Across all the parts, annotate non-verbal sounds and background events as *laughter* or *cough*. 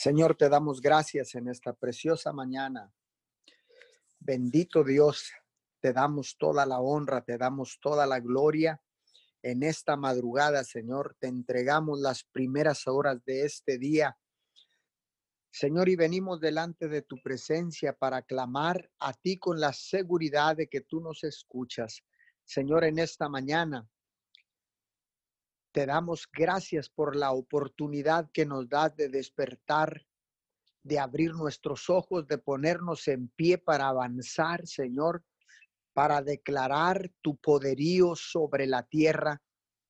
Señor, te damos gracias en esta preciosa mañana. Bendito Dios, te damos toda la honra, te damos toda la gloria. En esta madrugada, Señor, te entregamos las primeras horas de este día. Señor, y venimos delante de tu presencia para clamar a ti con la seguridad de que tú nos escuchas. Señor, en esta mañana te damos gracias por la oportunidad que nos das de despertar, de abrir nuestros ojos, de ponernos en pie para avanzar, Señor, para declarar tu poderío sobre la tierra,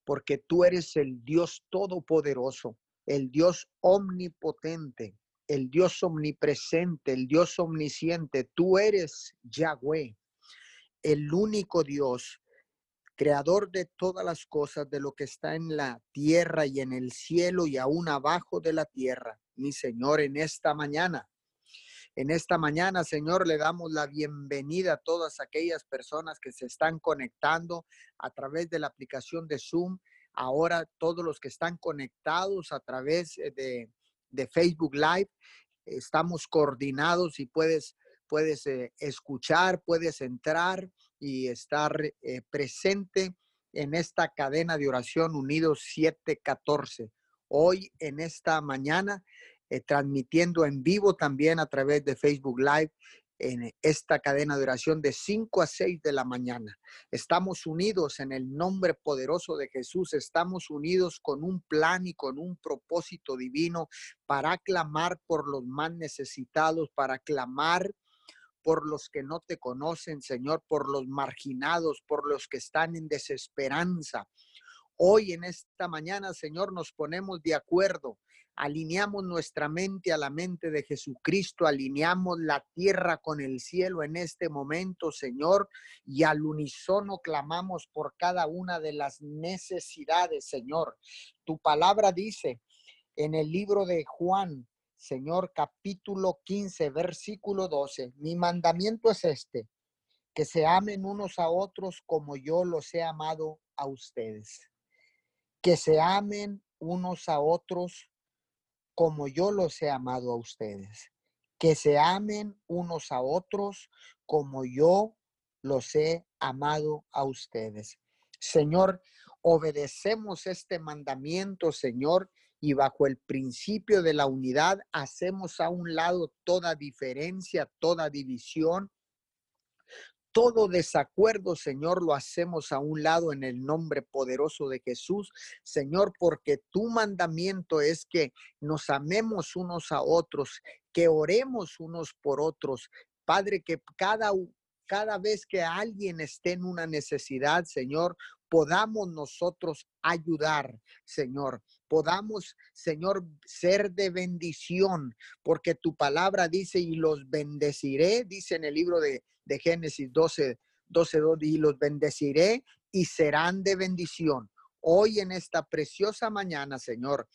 porque tú eres el Dios todopoderoso, el Dios omnipotente, el Dios omnipresente, el Dios omnisciente. Tú eres Yahweh, el único Dios creador de todas las cosas, de lo que está en la tierra y en el cielo y aún abajo de la tierra. Mi Señor, en esta mañana, en esta mañana, Señor, le damos la bienvenida a todas aquellas personas que se están conectando a través de la aplicación de Zoom. Ahora todos los que están conectados a través eh, de, de Facebook Live, estamos coordinados y puedes, puedes eh, escuchar, puedes entrar y estar eh, presente en esta cadena de oración Unidos 714. Hoy en esta mañana, eh, transmitiendo en vivo también a través de Facebook Live en esta cadena de oración de 5 a 6 de la mañana. Estamos unidos en el nombre poderoso de Jesús, estamos unidos con un plan y con un propósito divino para clamar por los más necesitados, para clamar por los que no te conocen, Señor, por los marginados, por los que están en desesperanza. Hoy en esta mañana, Señor, nos ponemos de acuerdo, alineamos nuestra mente a la mente de Jesucristo, alineamos la tierra con el cielo en este momento, Señor, y al unísono clamamos por cada una de las necesidades, Señor. Tu palabra dice en el libro de Juan, Señor, capítulo 15, versículo 12. Mi mandamiento es este, que se amen unos a otros como yo los he amado a ustedes. Que se amen unos a otros como yo los he amado a ustedes. Que se amen unos a otros como yo los he amado a ustedes. Señor, obedecemos este mandamiento, Señor, y bajo el principio de la unidad hacemos a un lado toda diferencia, toda división, todo desacuerdo, Señor, lo hacemos a un lado en el nombre poderoso de Jesús, Señor, porque tu mandamiento es que nos amemos unos a otros, que oremos unos por otros. Padre, que cada, cada vez que alguien esté en una necesidad, Señor, podamos nosotros ayudar, Señor. Podamos, Señor, ser de bendición, porque tu palabra dice, y los bendeciré, dice en el libro de, de Génesis 12, 12, 2, y los bendeciré y serán de bendición. Hoy en esta preciosa mañana, Señor,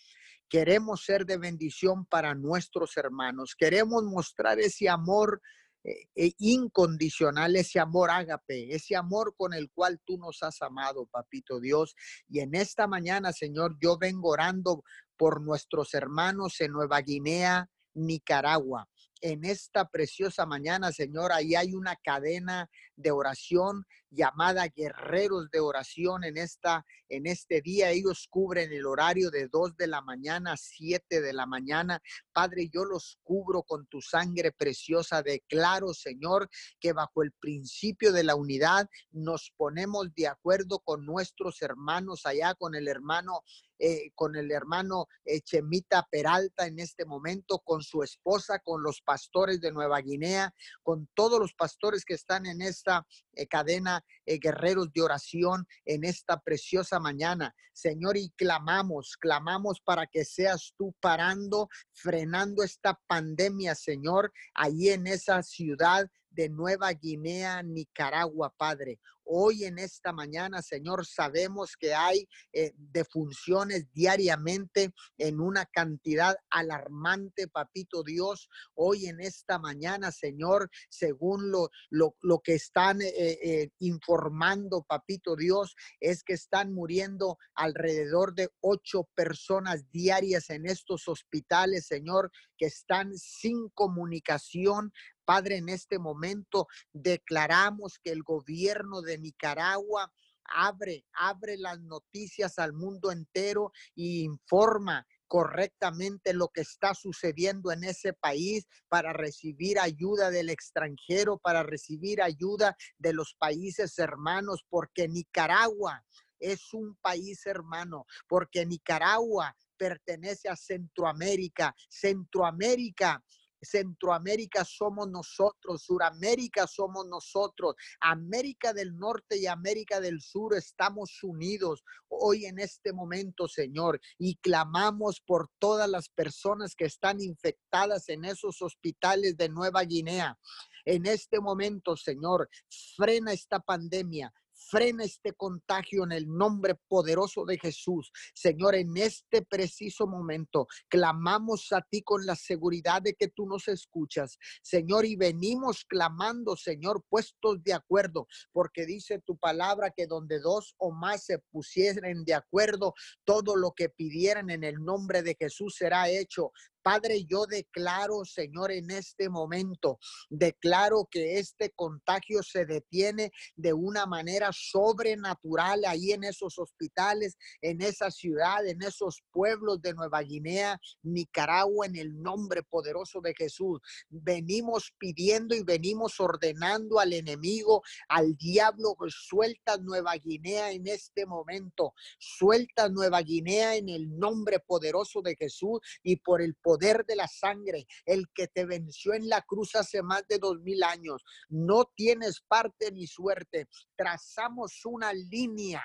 queremos ser de bendición para nuestros hermanos. Queremos mostrar ese amor eh, eh, incondicional, ese amor ágape, ese amor con el cual tú nos has amado, papito Dios. Y en esta mañana, Señor, yo vengo orando por nuestros hermanos en Nueva Guinea, Nicaragua en esta preciosa mañana, Señor. Ahí hay una cadena de oración llamada Guerreros de Oración en, esta, en este día. Ellos cubren el horario de 2 de la mañana a 7 de la mañana. Padre, yo los cubro con tu sangre preciosa. Declaro, Señor, que bajo el principio de la unidad nos ponemos de acuerdo con nuestros hermanos allá, con el hermano eh, con el hermano eh, Chemita Peralta en este momento, con su esposa, con los pastores de Nueva Guinea, con todos los pastores que están en esta eh, cadena, guerreros de oración, en esta preciosa mañana. Señor, y clamamos, clamamos para que seas tú parando, frenando esta pandemia, Señor, ahí en esa ciudad de Nueva Guinea, Nicaragua, Padre. Hoy en esta mañana, Señor, sabemos que hay eh, defunciones diariamente en una cantidad alarmante, papito Dios. Hoy en esta mañana, Señor, según lo, lo, que están eh, eh, informando, papito Dios, es que están muriendo alrededor de ocho personas diarias en estos hospitales, Señor, que están sin comunicación Padre, en este momento declaramos que el gobierno de Nicaragua abre, abre las noticias al mundo entero y informa correctamente lo que está sucediendo en ese país para recibir ayuda del extranjero, para recibir ayuda de los países hermanos, porque Nicaragua es un país hermano, porque Nicaragua pertenece a Centroamérica. Centroamérica Centroamérica somos nosotros, Suramérica somos nosotros, América del Norte y América del Sur estamos unidos hoy en este momento, Señor, y clamamos por todas las personas que están infectadas en esos hospitales de Nueva Guinea. En este momento, Señor, frena esta pandemia, Frena este contagio en el nombre poderoso de Jesús. Señor, en este preciso momento clamamos a ti con la seguridad de que tú nos escuchas. Señor, y venimos clamando, Señor, puestos de acuerdo, porque dice tu palabra que donde dos o más se pusieren de acuerdo, todo lo que pidieran en el nombre de Jesús será hecho. Padre, yo declaro, Señor, en este momento, declaro que este contagio se detiene de una manera sobrenatural ahí en esos hospitales, en esa ciudad, en esos pueblos de Nueva Guinea, Nicaragua, en el nombre poderoso de Jesús. Venimos pidiendo y venimos ordenando al enemigo, al diablo, suelta Nueva Guinea en este momento, suelta Nueva Guinea en el nombre poderoso de Jesús y por el poder poder de la sangre, el que te venció en la cruz hace más de dos mil años. No tienes parte ni suerte. Trazamos una línea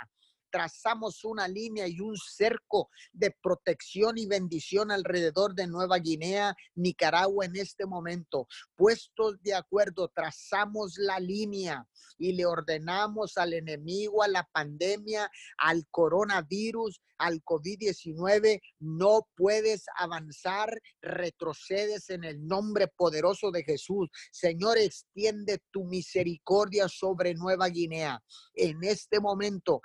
trazamos una línea y un cerco de protección y bendición alrededor de Nueva Guinea, Nicaragua en este momento. Puestos de acuerdo, trazamos la línea y le ordenamos al enemigo, a la pandemia, al coronavirus, al COVID-19, no puedes avanzar, retrocedes en el nombre poderoso de Jesús. Señor, extiende tu misericordia sobre Nueva Guinea. En este momento,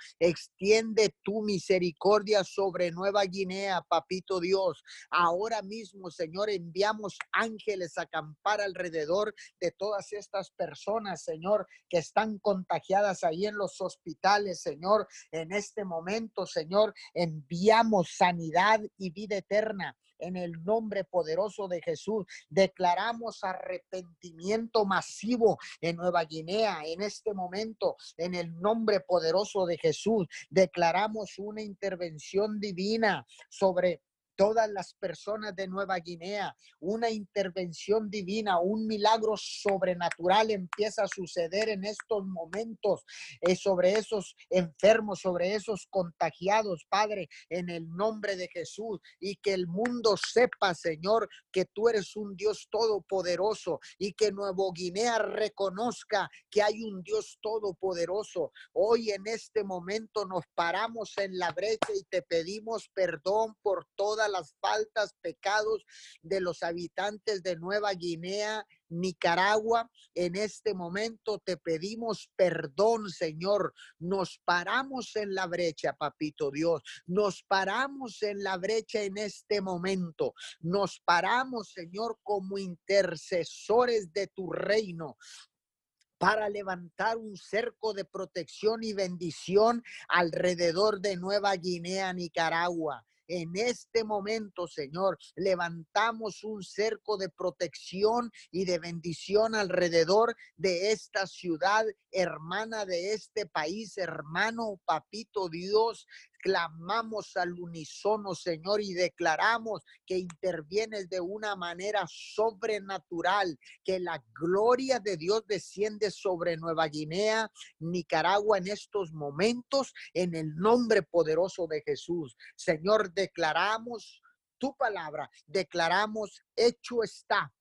tu misericordia sobre Nueva Guinea, papito Dios. Ahora mismo, Señor, enviamos ángeles a acampar alrededor de todas estas personas, Señor, que están contagiadas ahí en los hospitales, Señor. En este momento, Señor, enviamos sanidad y vida eterna en el nombre poderoso de Jesús. Declaramos arrepentimiento masivo en Nueva Guinea en este momento, en el nombre poderoso de Jesús. Declaramos una intervención divina sobre todas las personas de Nueva Guinea. Una intervención divina, un milagro sobrenatural empieza a suceder en estos momentos eh, sobre esos enfermos, sobre esos contagiados, Padre, en el nombre de Jesús. Y que el mundo sepa, Señor, que tú eres un Dios todopoderoso y que Nueva Guinea reconozca que hay un Dios todopoderoso. Hoy en este momento nos paramos en la brecha y te pedimos perdón por las faltas, pecados de los habitantes de Nueva Guinea, Nicaragua. En este momento te pedimos perdón, Señor. Nos paramos en la brecha, papito Dios. Nos paramos en la brecha en este momento. Nos paramos, Señor, como intercesores de tu reino para levantar un cerco de protección y bendición alrededor de Nueva Guinea, Nicaragua. En este momento, Señor, levantamos un cerco de protección y de bendición alrededor de esta ciudad, hermana de este país, hermano, papito Dios, clamamos al unísono, Señor, y declaramos que intervienes de una manera sobrenatural, que la gloria de Dios desciende sobre Nueva Guinea, Nicaragua en estos momentos, en el nombre poderoso de Jesús. Señor, declaramos tu palabra, declaramos hecho está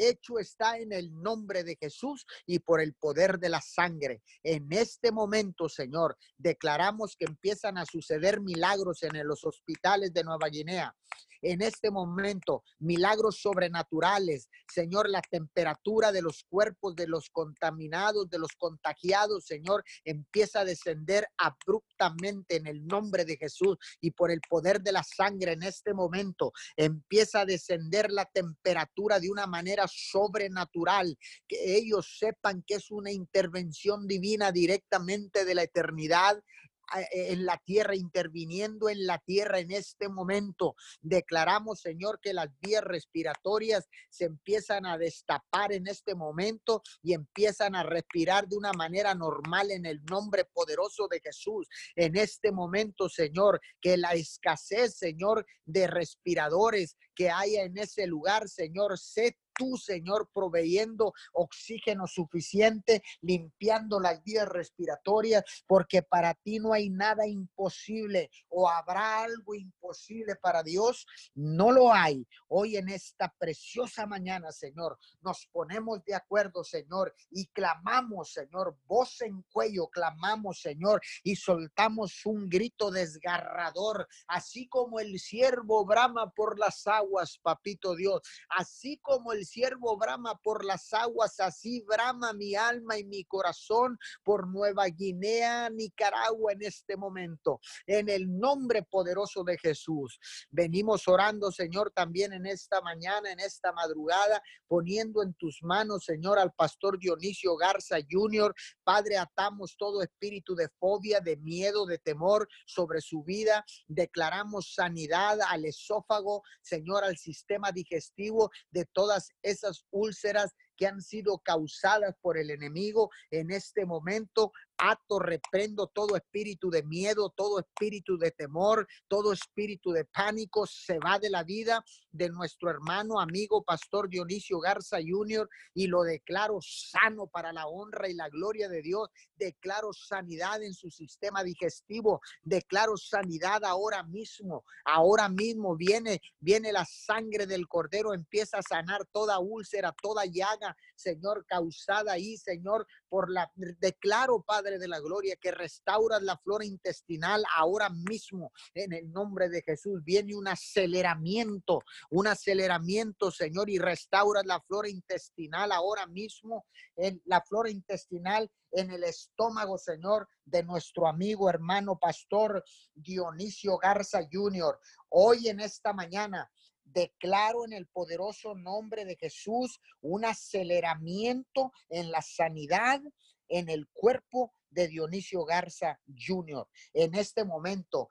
hecho está en el nombre de Jesús y por el poder de la sangre. En este momento, Señor, declaramos que empiezan a suceder milagros en los hospitales de Nueva Guinea en este momento, milagros sobrenaturales. Señor, la temperatura de los cuerpos de los contaminados, de los contagiados, Señor, empieza a descender abruptamente en el nombre de Jesús y por el poder de la sangre en este momento. Empieza a descender la temperatura de una manera sobrenatural, que ellos sepan que es una intervención divina directamente de la eternidad e, en la tierra, interviniendo en la tierra en este momento. Declaramos, Señor, que las vías respiratorias se empiezan a destapar en este momento y empiezan a respirar de una manera normal en el nombre poderoso de Jesús. En este momento, Señor, que la escasez, Señor, de respiradores que haya en ese lugar, Señor, se tú, Señor, proveyendo oxígeno suficiente, limpiando las vías respiratorias, porque para ti no hay nada imposible o habrá algo imposible para Dios. No lo hay. Hoy en esta preciosa mañana, Señor, nos ponemos de acuerdo, Señor, y clamamos, Señor, voz en cuello, clamamos, Señor, y soltamos un grito desgarrador, así como el siervo brama por las aguas, papito Dios, así como el siervo brama por las aguas, así brama mi alma y mi corazón por Nueva Guinea, Nicaragua en este momento. En el nombre poderoso de Jesús. Venimos orando, Señor, también en esta mañana, en esta madrugada, poniendo en tus manos, Señor, al pastor Dionisio Garza Jr. Padre, atamos todo espíritu de fobia, de miedo, de temor sobre su vida. Declaramos sanidad al esófago, Señor, al sistema digestivo de todas esas úlceras que han sido causadas por el enemigo en este momento ato, reprendo todo espíritu de miedo, todo espíritu de temor, todo espíritu de pánico se va de la vida de nuestro hermano, amigo, pastor Dionisio Garza Jr. y lo declaro sano para la honra y la gloria de Dios. Declaro sanidad en su sistema digestivo, declaro sanidad ahora mismo. Ahora mismo viene, viene la sangre del cordero, empieza a sanar toda úlcera, toda llaga, Señor, causada ahí, Señor, por la declaro, Padre de la Gloria, que restauras la flora intestinal ahora mismo en el nombre de Jesús. Viene un aceleramiento, un aceleramiento, Señor, y restauras la flora intestinal ahora mismo, en la flora intestinal en el estómago, Señor, de nuestro amigo hermano pastor Dionisio Garza Jr. Hoy en esta mañana declaro en el poderoso nombre de Jesús un aceleramiento en la sanidad, en el cuerpo de Dionisio Garza Jr. En este momento,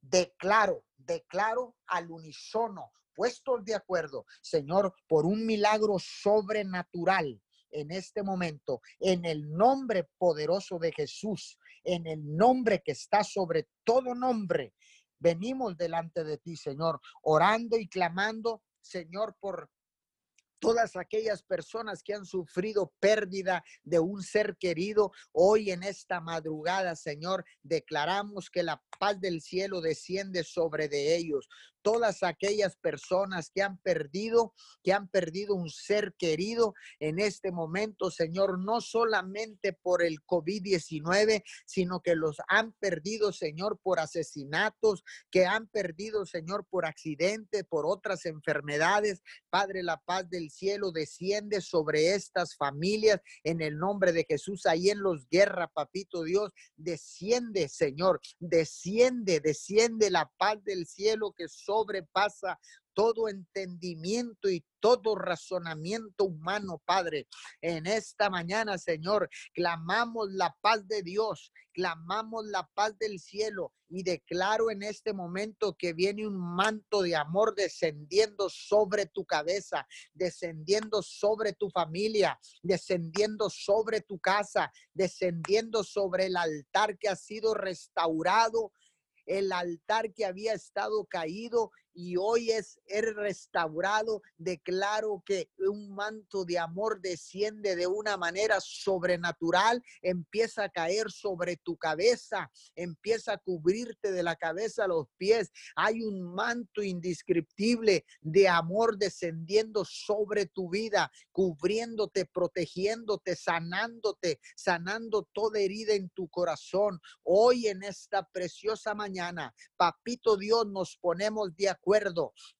declaro, declaro al unísono, puestos de acuerdo, Señor, por un milagro sobrenatural en este momento, en el nombre poderoso de Jesús, en el nombre que está sobre todo nombre. Venimos delante de ti, Señor, orando y clamando, Señor, por todas aquellas personas que han sufrido pérdida de un ser querido, hoy en esta madrugada, Señor, declaramos que la paz del cielo desciende sobre de ellos todas aquellas personas que han perdido, que han perdido un ser querido en este momento, Señor, no solamente por el COVID-19, sino que los han perdido, Señor, por asesinatos, que han perdido, Señor, por accidente, por otras enfermedades. Padre, la paz del cielo desciende sobre estas familias en el nombre de Jesús. Ahí en los guerra, papito Dios, desciende, Señor, desciende, desciende la paz del cielo que sobrepasa todo entendimiento y todo razonamiento humano, Padre. En esta mañana, Señor, clamamos la paz de Dios, clamamos la paz del cielo y declaro en este momento que viene un manto de amor descendiendo sobre tu cabeza, descendiendo sobre tu familia, descendiendo sobre tu casa, descendiendo sobre el altar que ha sido restaurado el altar que había estado caído y hoy es el restaurado. Declaro que un manto de amor desciende de una manera sobrenatural, empieza a caer sobre tu cabeza, empieza a cubrirte de la cabeza a los pies. Hay un manto indescriptible de amor descendiendo sobre tu vida, cubriéndote, protegiéndote, sanándote, sanando toda herida en tu corazón. Hoy en esta preciosa mañana, papito Dios, nos ponemos de acuerdo,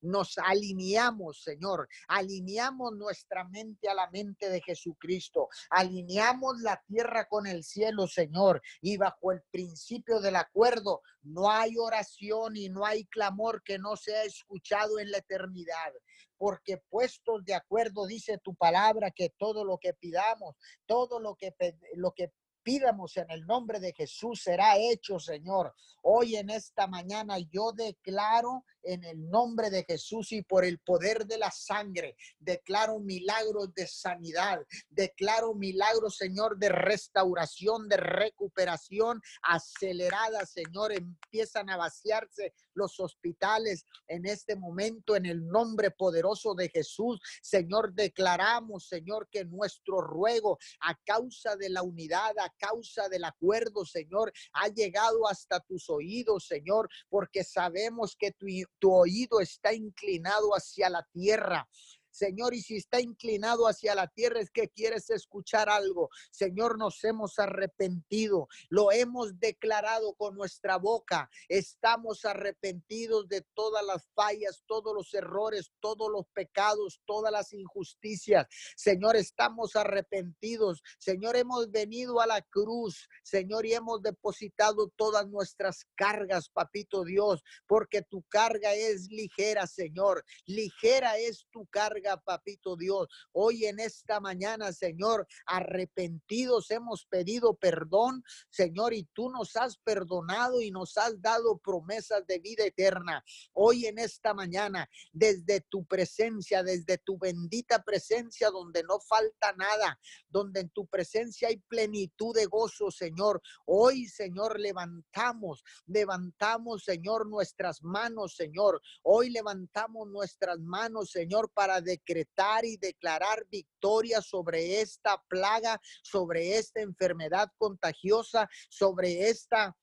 nos alineamos, Señor, alineamos nuestra mente a la mente de Jesucristo, alineamos la tierra con el cielo, Señor, y bajo el principio del acuerdo no hay oración y no hay clamor que no sea escuchado en la eternidad porque puestos de acuerdo, dice tu palabra, que todo lo que pidamos, todo lo que, lo que pidamos en el nombre de Jesús será hecho, Señor. Hoy en esta mañana yo declaro en el nombre de Jesús y por el poder de la sangre. Declaro milagros de sanidad, declaro milagros, Señor, de restauración, de recuperación acelerada, Señor. Empiezan a vaciarse los hospitales en este momento en el nombre poderoso de Jesús. Señor, declaramos, Señor, que nuestro ruego a causa de la unidad, a causa del acuerdo, Señor, ha llegado hasta tus oídos, Señor, porque sabemos que tu, tu oído está inclinado hacia la tierra. Señor, y si está inclinado hacia la tierra es que quieres escuchar algo. Señor, nos hemos arrepentido, lo hemos declarado con nuestra boca. Estamos arrepentidos de todas las fallas, todos los errores, todos los pecados, todas las injusticias. Señor, estamos arrepentidos. Señor, hemos venido a la cruz, Señor, y hemos depositado todas nuestras cargas, papito Dios, porque tu carga es ligera, Señor. Ligera es tu carga papito Dios. Hoy en esta mañana, Señor, arrepentidos hemos pedido perdón, Señor, y tú nos has perdonado y nos has dado promesas de vida eterna. Hoy en esta mañana, desde tu presencia, desde tu bendita presencia, donde no falta nada, donde en tu presencia hay plenitud de gozo, Señor. Hoy, Señor, levantamos, levantamos, Señor, nuestras manos, Señor. Hoy levantamos nuestras manos, Señor, para decretar y declarar victoria sobre esta plaga, sobre esta enfermedad contagiosa, sobre esta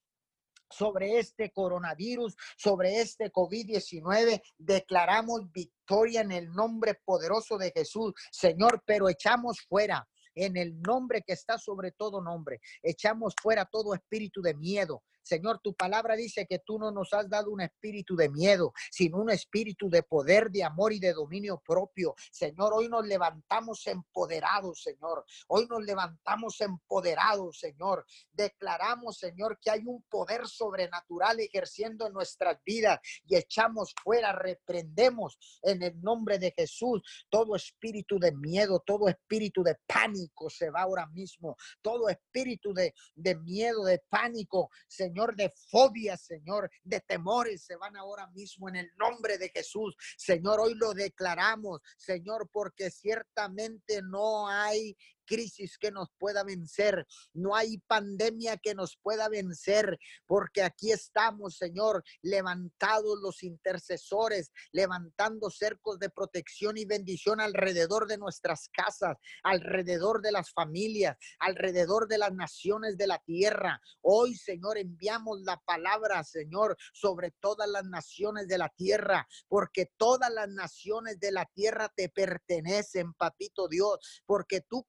sobre este coronavirus, sobre este COVID-19. Declaramos victoria en el nombre poderoso de Jesús, Señor, pero echamos fuera en el nombre que está sobre todo nombre. Echamos fuera todo espíritu de miedo, Señor, tu palabra dice que tú no nos has dado un espíritu de miedo, sino un espíritu de poder, de amor y de dominio propio. Señor, hoy nos levantamos empoderados, Señor. Hoy nos levantamos empoderados, Señor. Declaramos, Señor, que hay un poder sobrenatural ejerciendo en nuestras vidas y echamos fuera, reprendemos en el nombre de Jesús todo espíritu de miedo, todo espíritu de pánico se va ahora mismo. Todo espíritu de, de miedo, de pánico, Señor Señor, de fobias, Señor, de temores se van ahora mismo en el nombre de Jesús. Señor, hoy lo declaramos, Señor, porque ciertamente no hay crisis que nos pueda vencer, no hay pandemia que nos pueda vencer, porque aquí estamos, Señor, levantados los intercesores, levantando cercos de protección y bendición alrededor de nuestras casas, alrededor de las familias, alrededor de las naciones de la tierra. Hoy, Señor, enviamos la palabra, Señor, sobre todas las naciones de la tierra, porque todas las naciones de la tierra te pertenecen, papito Dios, porque tú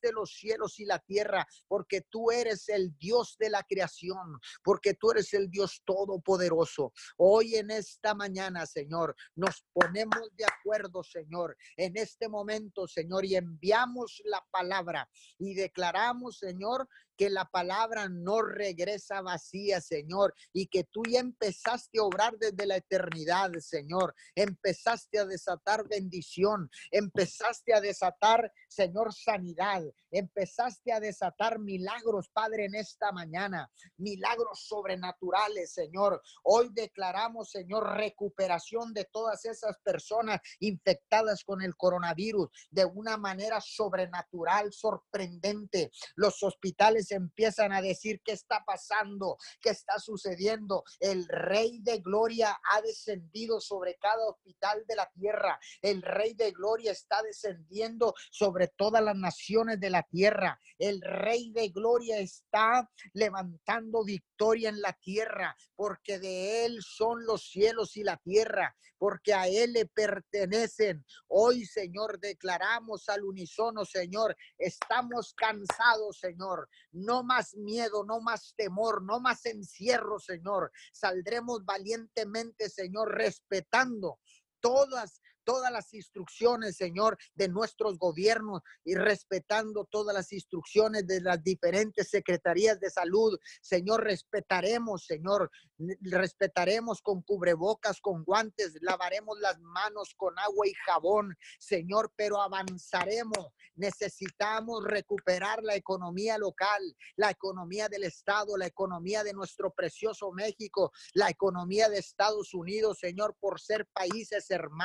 de los cielos y la tierra, porque tú eres el Dios de la creación, porque tú eres el Dios todopoderoso. Hoy en esta mañana, Señor, nos ponemos de acuerdo, Señor, en este momento, Señor, y enviamos la palabra y declaramos, Señor, que la palabra no regresa vacía, Señor, y que tú ya empezaste a obrar desde la eternidad, Señor. Empezaste a desatar bendición, empezaste a desatar, Señor, sanidad, empezaste a desatar milagros, Padre, en esta mañana, milagros sobrenaturales, Señor. Hoy declaramos, Señor, recuperación de todas esas personas infectadas con el coronavirus de una manera sobrenatural, sorprendente. Los hospitales empiezan a decir qué está pasando, qué está sucediendo. El Rey de Gloria ha descendido sobre cada hospital de la tierra. El Rey de Gloria está descendiendo sobre todas las naciones de la tierra. El Rey de Gloria está levantando victoria en la tierra, porque de Él son los cielos y la tierra, porque a Él le pertenecen. Hoy, Señor, declaramos al unísono, Señor, estamos cansados, Señor. No más miedo, no más temor, no más encierro, Señor. Saldremos valientemente, Señor, respetando todas todas las instrucciones, Señor, de nuestros gobiernos y respetando todas las instrucciones de las diferentes secretarías de salud. Señor, respetaremos, Señor, respetaremos con cubrebocas, con guantes, lavaremos las manos con agua y jabón, Señor, pero avanzaremos. Necesitamos recuperar la economía local, la economía del Estado, la economía de nuestro precioso México, la economía de Estados Unidos, Señor, por ser países hermanos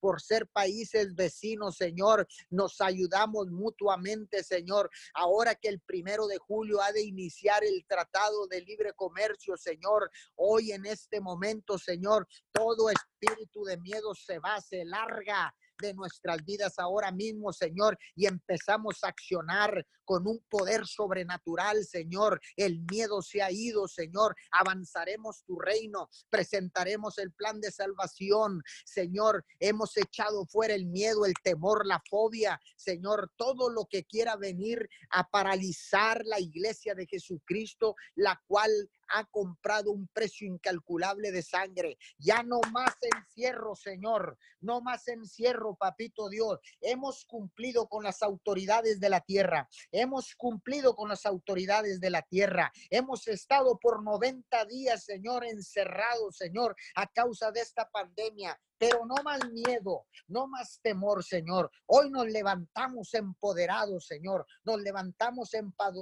por ser países vecinos, Señor. Nos ayudamos mutuamente, Señor. Ahora que el primero de julio ha de iniciar el tratado de libre comercio, Señor, hoy en este momento, Señor, todo espíritu de miedo se va, se larga de nuestras vidas ahora mismo, Señor, y empezamos a accionar con un poder sobrenatural, Señor. El miedo se ha ido, Señor. Avanzaremos tu reino, presentaremos el plan de salvación, Señor. Hemos echado fuera el miedo, el temor, la fobia, Señor, todo lo que quiera venir a paralizar la iglesia de Jesucristo, la cual ha comprado un precio incalculable de sangre. Ya no más encierro, Señor. No más encierro, papito Dios. Hemos cumplido con las autoridades de la tierra. Hemos cumplido con las autoridades de la tierra. Hemos estado por 90 días, Señor, encerrados, Señor, a causa de esta pandemia pero no más miedo, no más temor, Señor. Hoy nos levantamos empoderados, Señor. Nos levantamos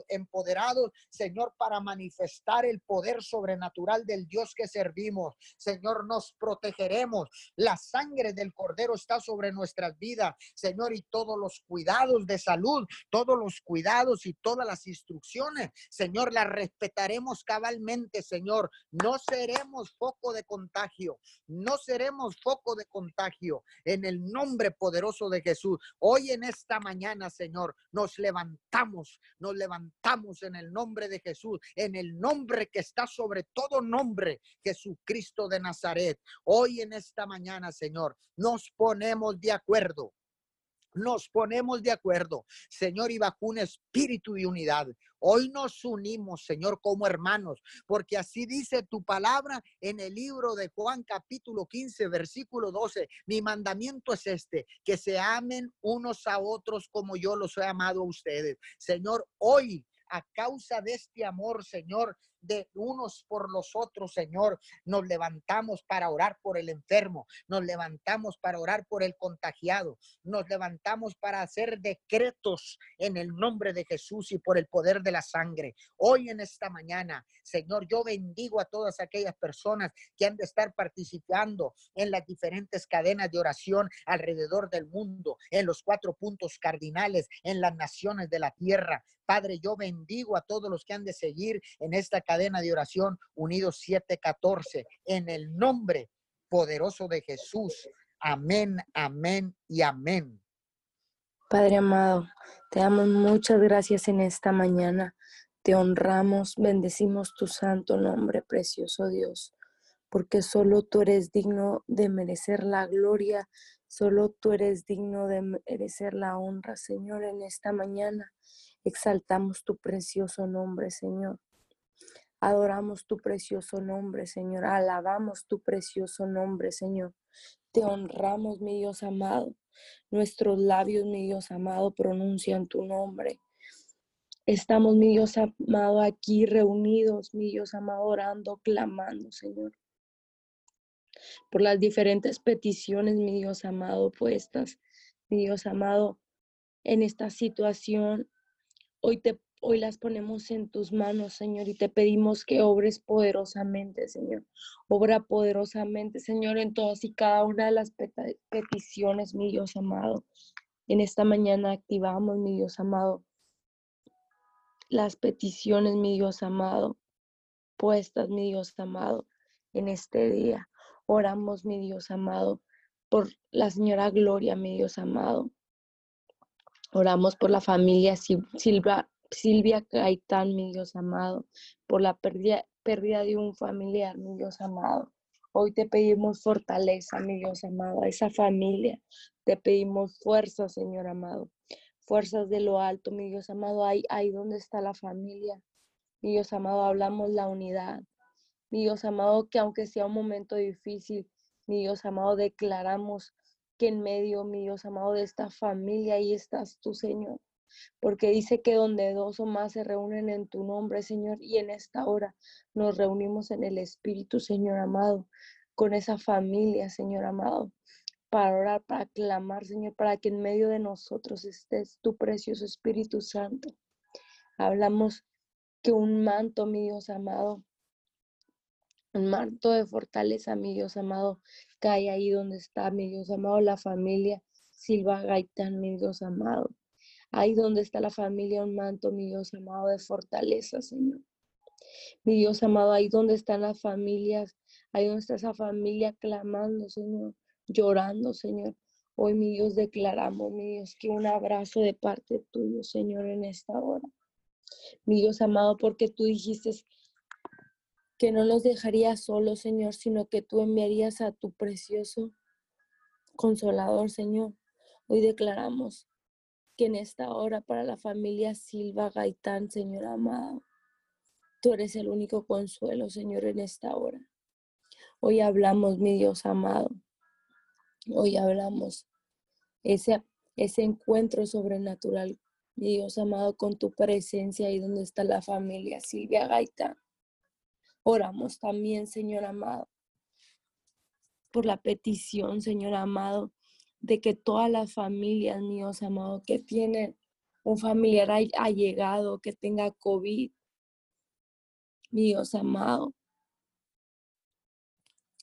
empoderados, Señor, para manifestar el poder sobrenatural del Dios que servimos. Señor, nos protegeremos. La sangre del Cordero está sobre nuestras vidas, Señor, y todos los cuidados de salud, todos los cuidados y todas las instrucciones, Señor, las respetaremos cabalmente, Señor. No seremos foco de contagio, no seremos foco de contagio en el nombre poderoso de Jesús. Hoy en esta mañana, Señor, nos levantamos, nos levantamos en el nombre de Jesús, en el nombre que está sobre todo nombre, Jesucristo de Nazaret. Hoy en esta mañana, Señor, nos ponemos de acuerdo nos ponemos de acuerdo, Señor, y vacuna espíritu y unidad. Hoy nos unimos, Señor, como hermanos, porque así dice tu palabra en el libro de Juan capítulo 15, versículo 12. Mi mandamiento es este, que se amen unos a otros como yo los he amado a ustedes. Señor, hoy a causa de este amor, Señor, de unos por los otros, Señor. Nos levantamos para orar por el enfermo, nos levantamos para orar por el contagiado, nos levantamos para hacer decretos en el nombre de Jesús y por el poder de la sangre. Hoy en esta mañana, Señor, yo bendigo a todas aquellas personas que han de estar participando en las diferentes cadenas de oración alrededor del mundo, en los cuatro puntos cardinales, en las naciones de la tierra. Padre, yo bendigo a todos los que han de seguir en esta cadena de oración Unidos 714, en el nombre poderoso de Jesús. Amén, amén y amén. Padre amado, te damos muchas gracias en esta mañana. Te honramos, bendecimos tu santo nombre, precioso Dios, porque solo tú eres digno de merecer la gloria, solo tú eres digno de merecer la honra, Señor, en esta mañana. Exaltamos tu precioso nombre, Señor. Adoramos tu precioso nombre, Señor. Alabamos tu precioso nombre, Señor. Te honramos, mi Dios amado. Nuestros labios, mi Dios amado, pronuncian tu nombre. Estamos, mi Dios amado, aquí reunidos, mi Dios amado, orando, clamando, Señor. Por las diferentes peticiones, mi Dios amado, puestas, mi Dios amado, en esta situación Hoy, te, hoy las ponemos en tus manos, Señor, y te pedimos que obres poderosamente, Señor. Obra poderosamente, Señor, en todas y cada una de las peticiones, mi Dios amado. En esta mañana activamos, mi Dios amado, las peticiones, mi Dios amado, puestas, mi Dios amado, en este día. Oramos, mi Dios amado, por la señora Gloria, mi Dios amado. Oramos por la familia Silva, Silvia Gaitán, mi Dios amado, por la pérdida, pérdida de un familiar, mi Dios amado. Hoy te pedimos fortaleza, mi Dios amado, a esa familia. Te pedimos fuerza, Señor amado. Fuerzas de lo alto, mi Dios amado. Ahí, ahí donde está la familia. Mi Dios amado, hablamos la unidad. Mi Dios amado, que aunque sea un momento difícil, mi Dios amado, declaramos que en medio, mi Dios amado, de esta familia, ahí estás tú, Señor. Porque dice que donde dos o más se reúnen en tu nombre, Señor, y en esta hora nos reunimos en el Espíritu, Señor amado, con esa familia, Señor amado, para orar, para clamar, Señor, para que en medio de nosotros estés tu precioso Espíritu Santo. Hablamos que un manto, mi Dios amado, un manto de fortaleza, mi Dios amado, cae ahí donde está, mi Dios amado, la familia Silva Gaitán, mi Dios amado. Ahí donde está la familia, un manto, mi Dios amado, de fortaleza, Señor. Mi Dios amado, ahí donde están las familias, ahí donde está esa familia clamando, Señor, llorando, Señor. Hoy, mi Dios, declaramos, mi Dios, que un abrazo de parte tuyo, Señor, en esta hora. Mi Dios amado, porque tú dijiste que no nos dejarías solos, Señor, sino que tú enviarías a tu precioso consolador, Señor. Hoy declaramos que en esta hora para la familia Silva Gaitán, Señor amado, tú eres el único consuelo, Señor, en esta hora. Hoy hablamos, mi Dios amado. Hoy hablamos ese, ese encuentro sobrenatural, mi Dios amado, con tu presencia ahí donde está la familia Silvia Gaitán. Oramos también, Señor amado, por la petición, Señor amado, de que todas las familias, mi Dios amado, que tienen un familiar allegado que tenga COVID, mi Dios amado,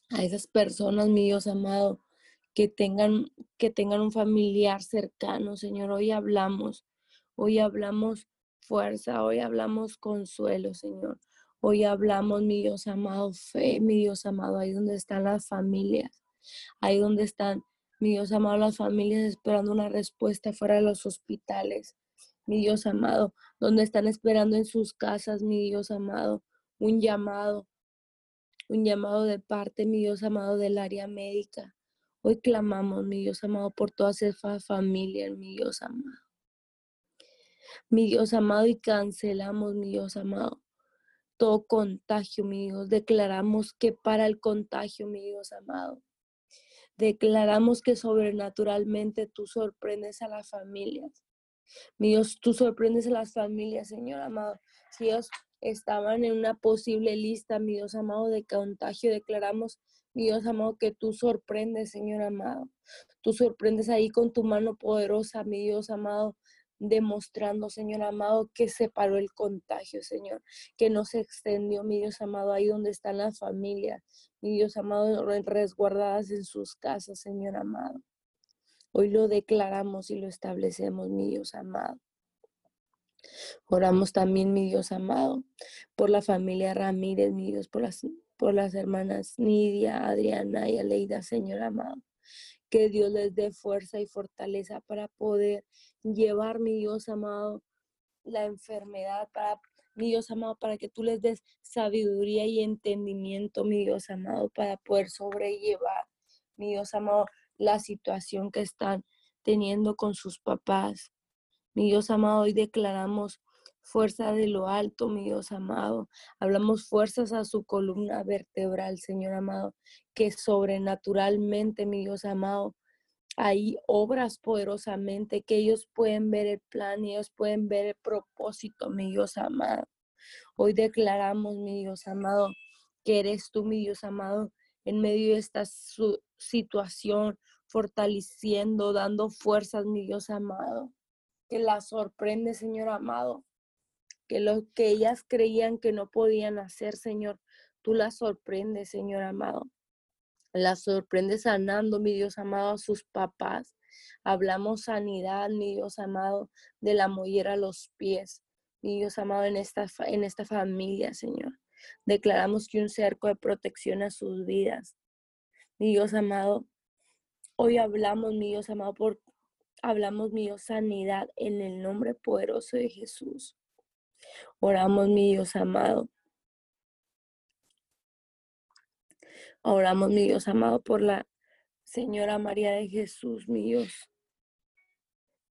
a esas personas, mi Dios amado, que tengan, que tengan un familiar cercano, Señor. Hoy hablamos, hoy hablamos fuerza, hoy hablamos consuelo, Señor. Hoy hablamos, mi Dios amado, fe, mi Dios amado, ahí donde están las familias, ahí donde están, mi Dios amado, las familias esperando una respuesta fuera de los hospitales, mi Dios amado, donde están esperando en sus casas, mi Dios amado, un llamado, un llamado de parte, mi Dios amado, del área médica. Hoy clamamos, mi Dios amado, por todas esas familias, mi Dios amado. Mi Dios amado, y cancelamos, mi Dios amado, todo contagio, mi Dios. Declaramos que para el contagio, mi Dios amado. Declaramos que sobrenaturalmente tú sorprendes a las familias. Mi Dios, tú sorprendes a las familias, Señor amado. Si ellos estaban en una posible lista, mi Dios amado, de contagio, declaramos, mi Dios amado, que tú sorprendes, Señor amado. Tú sorprendes ahí con tu mano poderosa, mi Dios amado, demostrando, Señor amado, que se paró el contagio, Señor, que no se extendió, mi Dios amado, ahí donde están las familias, mi Dios amado, resguardadas en sus casas, Señor amado. Hoy lo declaramos y lo establecemos, mi Dios amado. Oramos también, mi Dios amado, por la familia Ramírez, mi Dios, por las, por las hermanas Nidia, Adriana y Aleida, Señor amado. Que Dios les dé fuerza y fortaleza para poder llevar, mi Dios amado, la enfermedad, para, mi Dios amado, para que tú les des sabiduría y entendimiento, mi Dios amado, para poder sobrellevar, mi Dios amado, la situación que están teniendo con sus papás. Mi Dios amado, hoy declaramos fuerza de lo alto, mi Dios amado. Hablamos fuerzas a su columna vertebral, Señor amado, que sobrenaturalmente, mi Dios amado, hay obras poderosamente, que ellos pueden ver el plan y ellos pueden ver el propósito, mi Dios amado. Hoy declaramos, mi Dios amado, que eres tú, mi Dios amado, en medio de esta situación, fortaleciendo, dando fuerzas, mi Dios amado. Que la sorprende, Señor amado. Que lo que ellas creían que no podían hacer, Señor, tú las sorprendes, Señor amado la sorprende sanando, mi Dios amado, a sus papás. Hablamos sanidad, mi Dios amado, de la mollera a los pies. mi Dios amado, en esta, en esta familia, Señor. Declaramos que un cerco de protección a sus vidas. Mi Dios amado, hoy hablamos, mi Dios amado, por, hablamos, mi Dios, sanidad en el nombre poderoso de Jesús. Oramos, mi Dios amado. Oramos, mi Dios amado, por la Señora María de Jesús, mi Dios.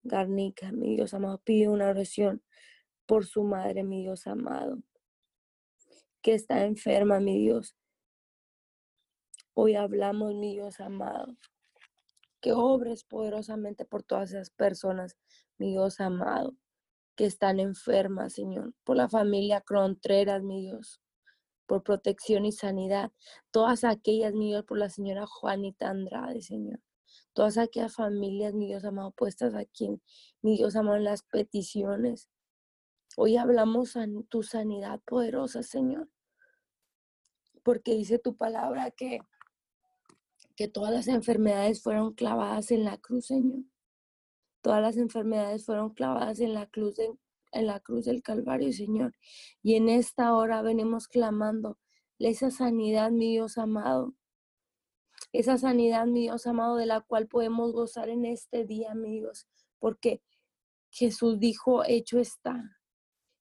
Garnica, mi Dios amado, pide una oración por su madre, mi Dios amado, que está enferma, mi Dios. Hoy hablamos, mi Dios amado, que obres poderosamente por todas esas personas, mi Dios amado, que están enfermas, Señor, por la familia Contreras, mi Dios, por protección y sanidad. Todas aquellas, mi Dios, por la señora Juanita Andrade, Señor. Todas aquellas familias, mi Dios amado, puestas aquí, mi Dios amado, en las peticiones. Hoy hablamos en tu sanidad poderosa, Señor. Porque dice tu palabra que, que todas las enfermedades fueron clavadas en la cruz, Señor. Todas las enfermedades fueron clavadas en la cruz, en la cruz del Calvario, Señor. Y en esta hora venimos clamando esa sanidad, mi Dios amado. Esa sanidad, mi Dios amado, de la cual podemos gozar en este día, mi Dios. Porque Jesús dijo, hecho está.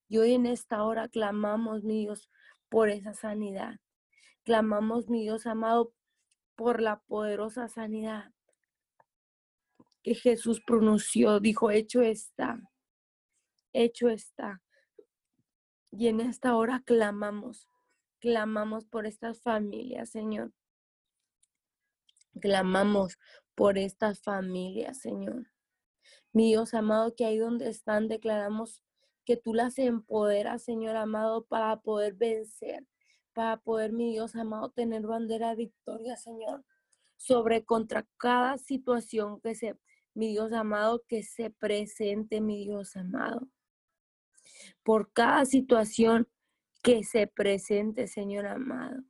Y hoy en esta hora clamamos, mi Dios, por esa sanidad. Clamamos, mi Dios amado, por la poderosa sanidad Jesús pronunció, dijo, hecho está, hecho está. Y en esta hora clamamos, clamamos por estas familias, Señor. Clamamos por estas familias, Señor. Mi Dios amado, que ahí donde están declaramos que tú las empoderas, Señor amado, para poder vencer, para poder, mi Dios amado, tener bandera de victoria, Señor, sobre contra cada situación que se mi Dios amado, que se presente, mi Dios amado. Por cada situación que se presente, Señor amado.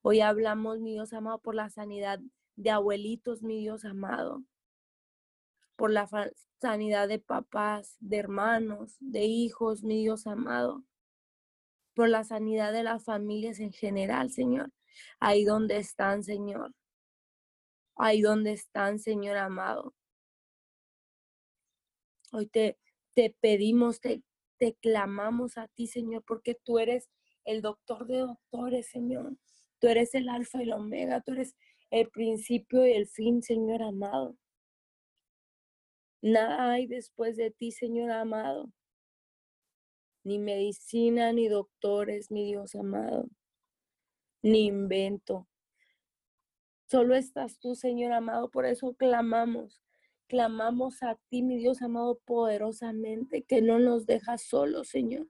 Hoy hablamos, mi Dios amado, por la sanidad de abuelitos, mi Dios amado. Por la sanidad de papás, de hermanos, de hijos, mi Dios amado. Por la sanidad de las familias en general, Señor. Ahí donde están, Señor ahí donde están, Señor amado. Hoy te, te pedimos, te, te clamamos a ti, Señor, porque tú eres el doctor de doctores, Señor. Tú eres el alfa y el omega, tú eres el principio y el fin, Señor amado. Nada hay después de ti, Señor amado. Ni medicina, ni doctores, mi Dios amado. Ni invento. Solo estás tú, Señor amado, por eso clamamos. Clamamos a ti, mi Dios amado, poderosamente, que no nos dejas solos, Señor.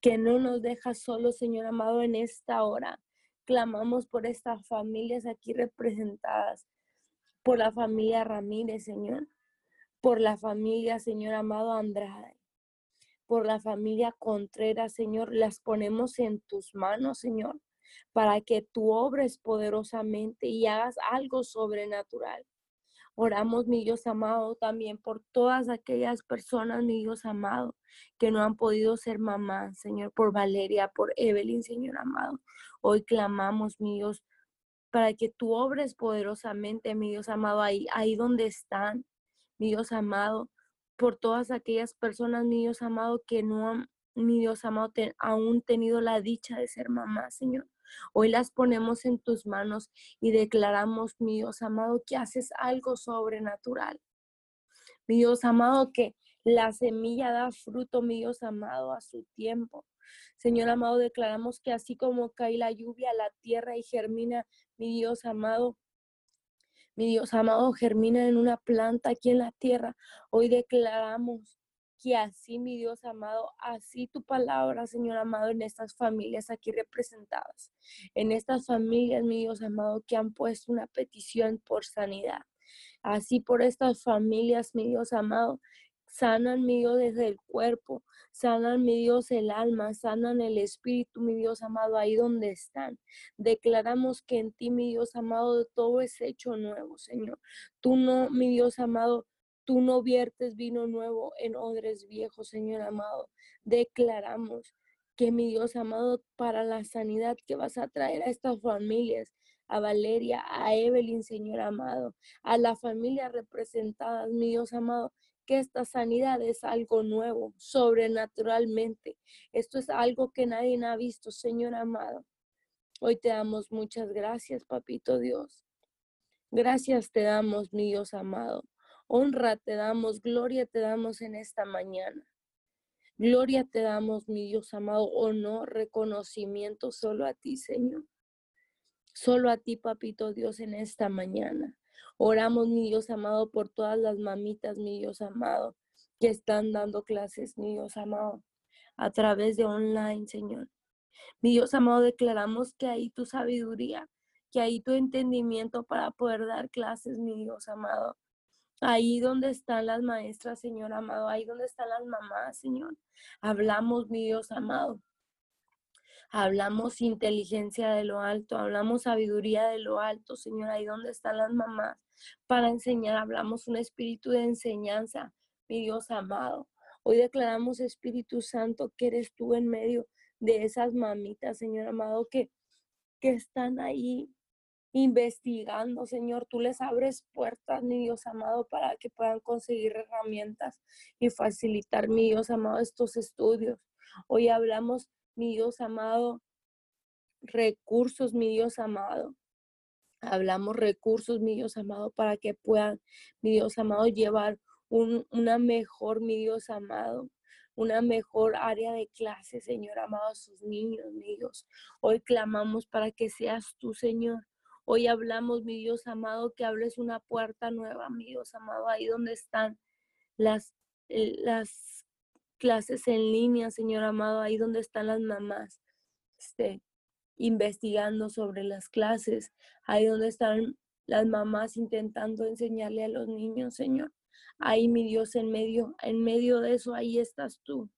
Que no nos dejas solos, Señor amado, en esta hora. Clamamos por estas familias aquí representadas, por la familia Ramírez, Señor, por la familia, Señor amado Andrade, por la familia Contreras, Señor, las ponemos en tus manos, Señor para que tú obres poderosamente y hagas algo sobrenatural. Oramos, mi Dios amado, también por todas aquellas personas, mi Dios amado, que no han podido ser mamá, Señor, por Valeria, por Evelyn, Señor amado. Hoy clamamos, mi Dios, para que tú obres poderosamente, mi Dios amado, ahí, ahí donde están, mi Dios amado, por todas aquellas personas, mi Dios amado, que no han, mi Dios amado, aún tenido la dicha de ser mamá, Señor. Hoy las ponemos en tus manos y declaramos, mi Dios amado, que haces algo sobrenatural. Mi Dios amado, que la semilla da fruto, mi Dios amado, a su tiempo. Señor amado, declaramos que así como cae la lluvia a la tierra y germina, mi Dios amado, mi Dios amado, germina en una planta aquí en la tierra. Hoy declaramos que así, mi Dios amado, así tu palabra, Señor amado, en estas familias aquí representadas, en estas familias, mi Dios amado, que han puesto una petición por sanidad. Así por estas familias, mi Dios amado, sanan, mi Dios, desde el cuerpo, sanan, mi Dios, el alma, sanan el espíritu, mi Dios amado, ahí donde están. Declaramos que en ti, mi Dios amado, todo es hecho nuevo, Señor. Tú no, mi Dios amado, Tú no viertes vino nuevo en odres viejos, Señor amado. Declaramos que mi Dios amado, para la sanidad que vas a traer a estas familias, a Valeria, a Evelyn, Señor amado, a la familia representada, mi Dios amado, que esta sanidad es algo nuevo, sobrenaturalmente. Esto es algo que nadie ha visto, Señor amado. Hoy te damos muchas gracias, papito Dios. Gracias te damos, mi Dios amado. Honra te damos, gloria te damos en esta mañana. Gloria te damos, mi Dios amado, honor, reconocimiento solo a ti, Señor. Solo a ti, papito Dios, en esta mañana. Oramos, mi Dios amado, por todas las mamitas, mi Dios amado, que están dando clases, mi Dios amado, a través de online, Señor. Mi Dios amado, declaramos que ahí tu sabiduría, que ahí tu entendimiento para poder dar clases, mi Dios amado. Ahí donde están las maestras, Señor amado, ahí donde están las mamás, Señor. Hablamos, mi Dios amado. Hablamos inteligencia de lo alto, hablamos sabiduría de lo alto, Señor, ahí donde están las mamás para enseñar. Hablamos un espíritu de enseñanza, mi Dios amado. Hoy declaramos, Espíritu Santo, que eres tú en medio de esas mamitas, Señor amado, que, que están ahí investigando, Señor. Tú les abres puertas, mi Dios amado, para que puedan conseguir herramientas y facilitar, mi Dios amado, estos estudios. Hoy hablamos, mi Dios amado, recursos, mi Dios amado. Hablamos recursos, mi Dios amado, para que puedan, mi Dios amado, llevar un, una mejor, mi Dios amado, una mejor área de clase, Señor amado, a sus niños, mi Dios. Hoy clamamos para que seas tú, Señor, Hoy hablamos, mi Dios amado, que hables una puerta nueva, mi Dios amado, ahí donde están las, eh, las clases en línea, Señor amado, ahí donde están las mamás, este, investigando sobre las clases, ahí donde están las mamás intentando enseñarle a los niños, Señor. Ahí, mi Dios, en medio, en medio de eso, ahí estás tú.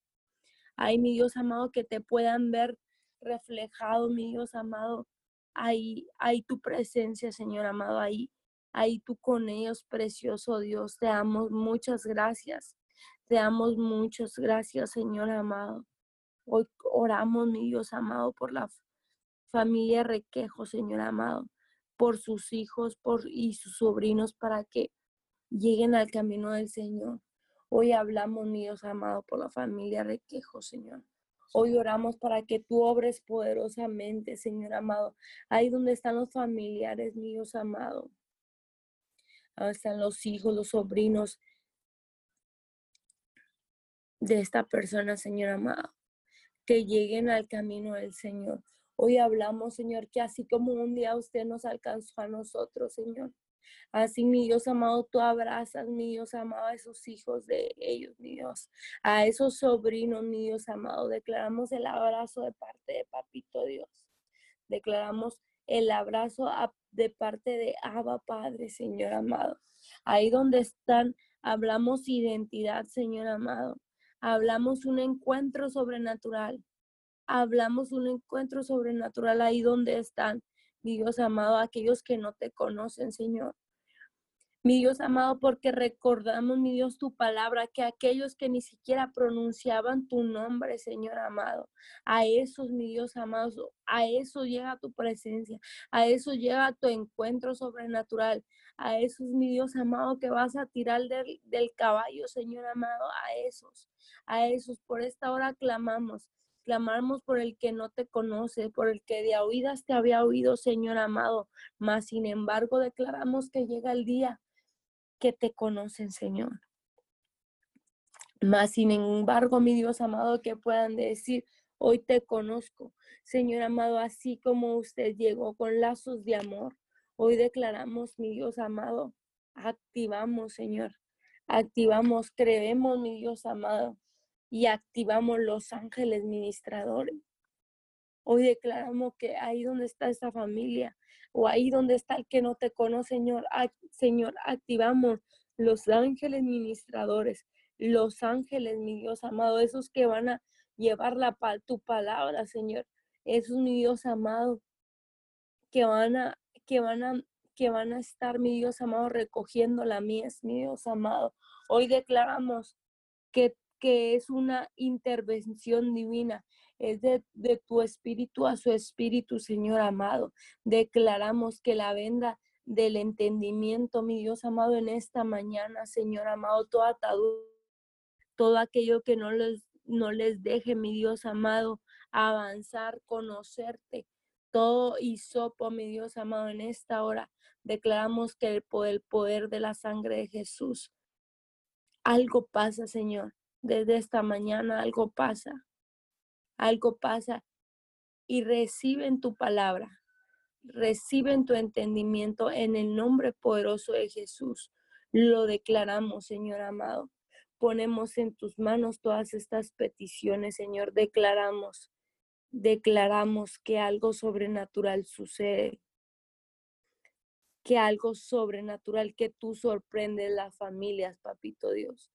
Ahí, mi Dios amado, que te puedan ver reflejado, mi Dios amado, Ahí, hay tu presencia, Señor amado, ahí, ahí tú con ellos, precioso Dios. Te damos muchas gracias. Te damos muchas gracias, Señor amado. Hoy oramos, mi Dios amado, por la familia Requejo, Señor amado, por sus hijos por, y sus sobrinos para que lleguen al camino del Señor. Hoy hablamos, mi Dios amado, por la familia Requejo, Señor. Hoy oramos para que tú obres poderosamente, Señor amado. Ahí donde están los familiares míos, amado. Ahí están los hijos, los sobrinos de esta persona, Señor amado. Que lleguen al camino del Señor. Hoy hablamos, Señor, que así como un día usted nos alcanzó a nosotros, Señor, Así, mi Dios amado, tú abrazas, mi Dios amado, a esos hijos de ellos, mi Dios, a esos sobrinos, mi Dios amado. Declaramos el abrazo de parte de Papito Dios. Declaramos el abrazo de parte de Abba Padre, Señor amado. Ahí donde están, hablamos identidad, Señor amado. Hablamos un encuentro sobrenatural. Hablamos un encuentro sobrenatural ahí donde están, mi Dios amado, aquellos que no te conocen, Señor. Mi Dios amado, porque recordamos, mi Dios, tu palabra, que aquellos que ni siquiera pronunciaban tu nombre, Señor amado, a esos, mi Dios amado, a eso llega tu presencia, a eso llega tu encuentro sobrenatural, a esos, mi Dios amado, que vas a tirar del, del caballo, Señor amado, a esos, a esos, por esta hora clamamos. Clamamos por el que no te conoce, por el que de oídas te había oído, Señor amado. Mas, sin embargo, declaramos que llega el día que te conocen, Señor. Mas, sin embargo, mi Dios amado, que puedan decir, hoy te conozco. Señor amado, así como usted llegó con lazos de amor, hoy declaramos, mi Dios amado, activamos, Señor, activamos, creemos, mi Dios amado, y activamos los ángeles ministradores. Hoy declaramos que ahí donde está esa familia, o ahí donde está el que no te conoce, Señor, Señor, activamos los ángeles ministradores, los ángeles, mi Dios amado, esos que van a llevar la, tu palabra, Señor, esos, mi Dios amado, que van a, que van a que van a estar, mi Dios amado, recogiendo la mies, mi Dios amado. Hoy declaramos que, que es una intervención divina, es de, de tu espíritu a su espíritu, Señor amado. Declaramos que la venda del entendimiento, mi Dios amado, en esta mañana, Señor amado, toda atadura, todo aquello que no les, no les deje, mi Dios amado, avanzar, conocerte, todo y sopo, mi Dios amado, en esta hora declaramos que el poder, el poder de la sangre de Jesús, algo pasa, Señor, desde esta mañana algo pasa, algo pasa y reciben tu palabra, reciben tu entendimiento en el nombre poderoso de Jesús. Lo declaramos, Señor amado. Ponemos en tus manos todas estas peticiones, Señor. Declaramos declaramos que algo sobrenatural sucede, que algo sobrenatural, que tú sorprendes las familias, papito Dios.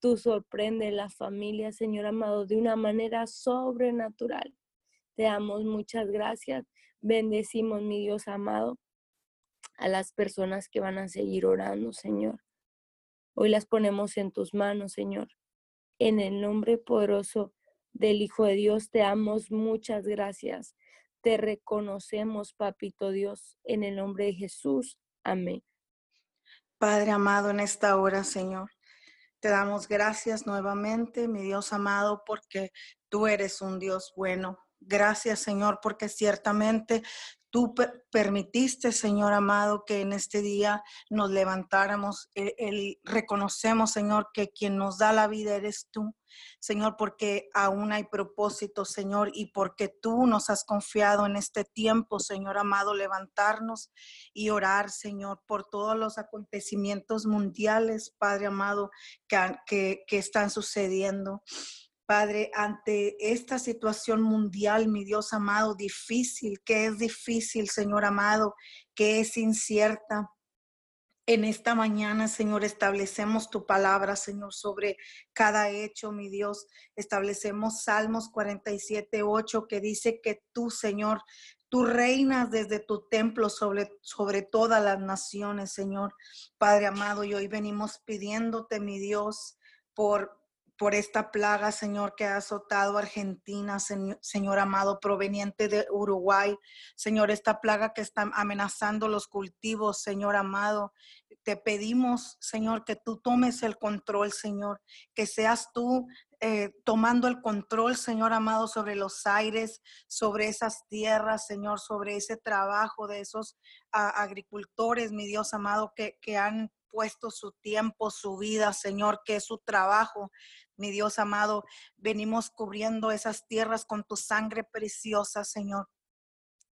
Tú sorprendes las familias, Señor amado, de una manera sobrenatural. Te damos muchas gracias. Bendecimos, mi Dios amado, a las personas que van a seguir orando, Señor. Hoy las ponemos en tus manos, Señor. En el nombre poderoso del Hijo de Dios, te damos muchas gracias. Te reconocemos, Papito Dios, en el nombre de Jesús. Amén. Padre amado, en esta hora, Señor, te damos gracias nuevamente, mi Dios amado, porque tú eres un Dios bueno. Gracias, Señor, porque ciertamente Tú permitiste, Señor amado, que en este día nos levantáramos. El, reconocemos, Señor, que quien nos da la vida eres tú, Señor, porque aún hay propósito, Señor, y porque tú nos has confiado en este tiempo, Señor amado, levantarnos y orar, Señor, por todos los acontecimientos mundiales, Padre amado, que están sucediendo. Padre, ante esta situación mundial, mi Dios amado, difícil, que es difícil, Señor amado, que es incierta. En esta mañana, Señor, establecemos tu palabra, Señor, sobre cada hecho, mi Dios. Establecemos Salmos 47, 8, que dice que tú, Señor, tú reinas desde tu templo sobre, sobre todas las naciones, Señor. Padre amado, y hoy venimos pidiéndote, mi Dios, por por esta plaga, Señor, que ha azotado Argentina, señor, amado, proveniente de Uruguay. Señor, esta plaga que está amenazando los cultivos, Señor amado. Te pedimos, Señor, que tú tomes el control, Señor, que seas tú eh, tomando el control, Señor amado, sobre los aires, sobre esas tierras, Señor, sobre ese trabajo de esos agricultores, mi Dios amado, que, que han puesto su tiempo, su vida, Señor, que es su trabajo. Mi Dios amado, venimos cubriendo esas tierras con tu sangre preciosa, Señor.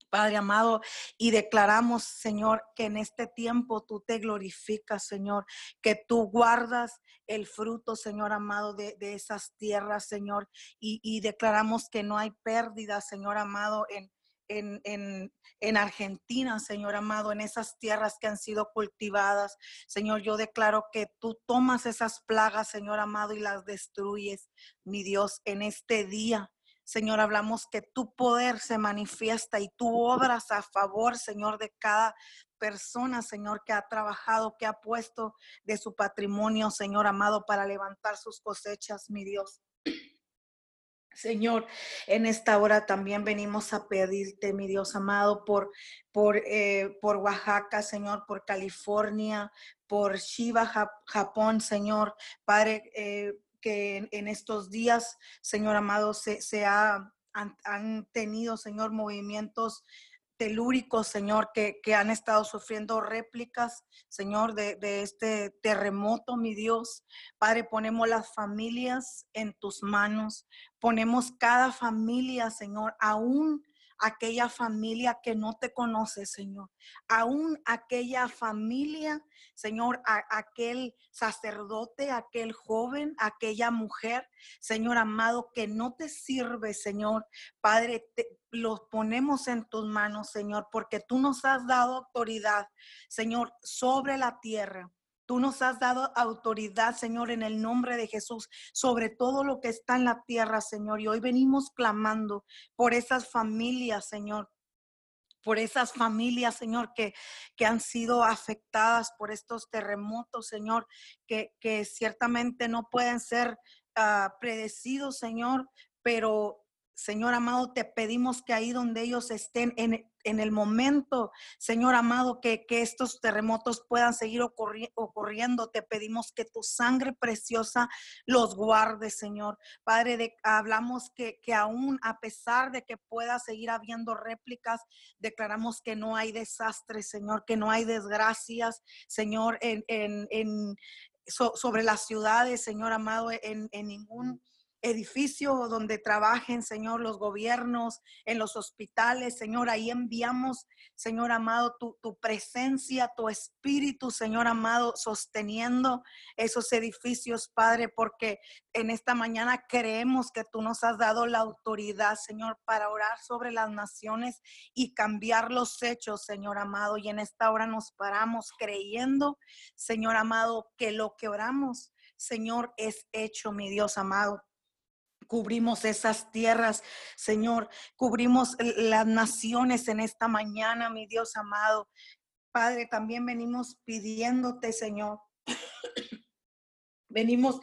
Padre amado, y declaramos, Señor, que en este tiempo tú te glorificas, Señor, que tú guardas el fruto, Señor amado, de, esas tierras, Señor, y, declaramos que no hay pérdida, Señor amado, en, en, en, Argentina, Señor amado, en esas tierras que han sido cultivadas. Señor, yo declaro que tú tomas esas plagas, Señor amado, y las destruyes, mi Dios, en este día. Señor, hablamos que tu poder se manifiesta y tú obras a favor, Señor, de cada persona, Señor, que ha trabajado, que ha puesto de su patrimonio, Señor amado, para levantar sus cosechas, mi Dios. Señor, en esta hora también venimos a pedirte, mi Dios amado, por, por, eh, por Oaxaca, Señor, por California, por Shiva, Japón, Señor. Padre, eh, que en, estos días, Señor amado, se, se ha, han, tenido, Señor, movimientos telúricos, Señor, que, que, han estado sufriendo réplicas, Señor, de, de, este terremoto, mi Dios. Padre, ponemos las familias en tus manos, ponemos cada familia, Señor, aún aquella familia que no te conoce, Señor. Aún aquella familia, Señor, aquel sacerdote, aquel joven, aquella mujer, Señor amado, que no te sirve, Señor. Padre, los ponemos en tus manos, Señor, porque tú nos has dado autoridad, Señor, sobre la tierra. Tú nos has dado autoridad, Señor, en el nombre de Jesús, sobre todo lo que está en la tierra, Señor. Y hoy venimos clamando por esas familias, Señor, por esas familias, Señor, que, que han sido afectadas por estos terremotos, Señor, que, que ciertamente no pueden ser uh, predecidos, Señor, pero Señor amado, te pedimos que ahí donde ellos estén en, en el momento, Señor amado, que, que estos terremotos puedan seguir ocurri ocurriendo, te pedimos que tu sangre preciosa los guarde, Señor. Padre, de, hablamos que, que aún a pesar de que pueda seguir habiendo réplicas, declaramos que no hay desastre, Señor, que no hay desgracias, Señor, en, en, en so, sobre las ciudades, Señor amado, en, en ningún edificio donde trabajen, Señor, los gobiernos, en los hospitales, Señor, ahí enviamos, Señor amado, tu, tu, presencia, tu espíritu, Señor amado, sosteniendo esos edificios, Padre, porque en esta mañana creemos que tú nos has dado la autoridad, Señor, para orar sobre las naciones y cambiar los hechos, Señor amado. Y en esta hora nos paramos creyendo, Señor amado, que lo que oramos, Señor, es hecho, mi Dios amado. Cubrimos esas tierras, Señor. Cubrimos las naciones en esta mañana, mi Dios amado. Padre, también venimos pidiéndote, Señor. Venimos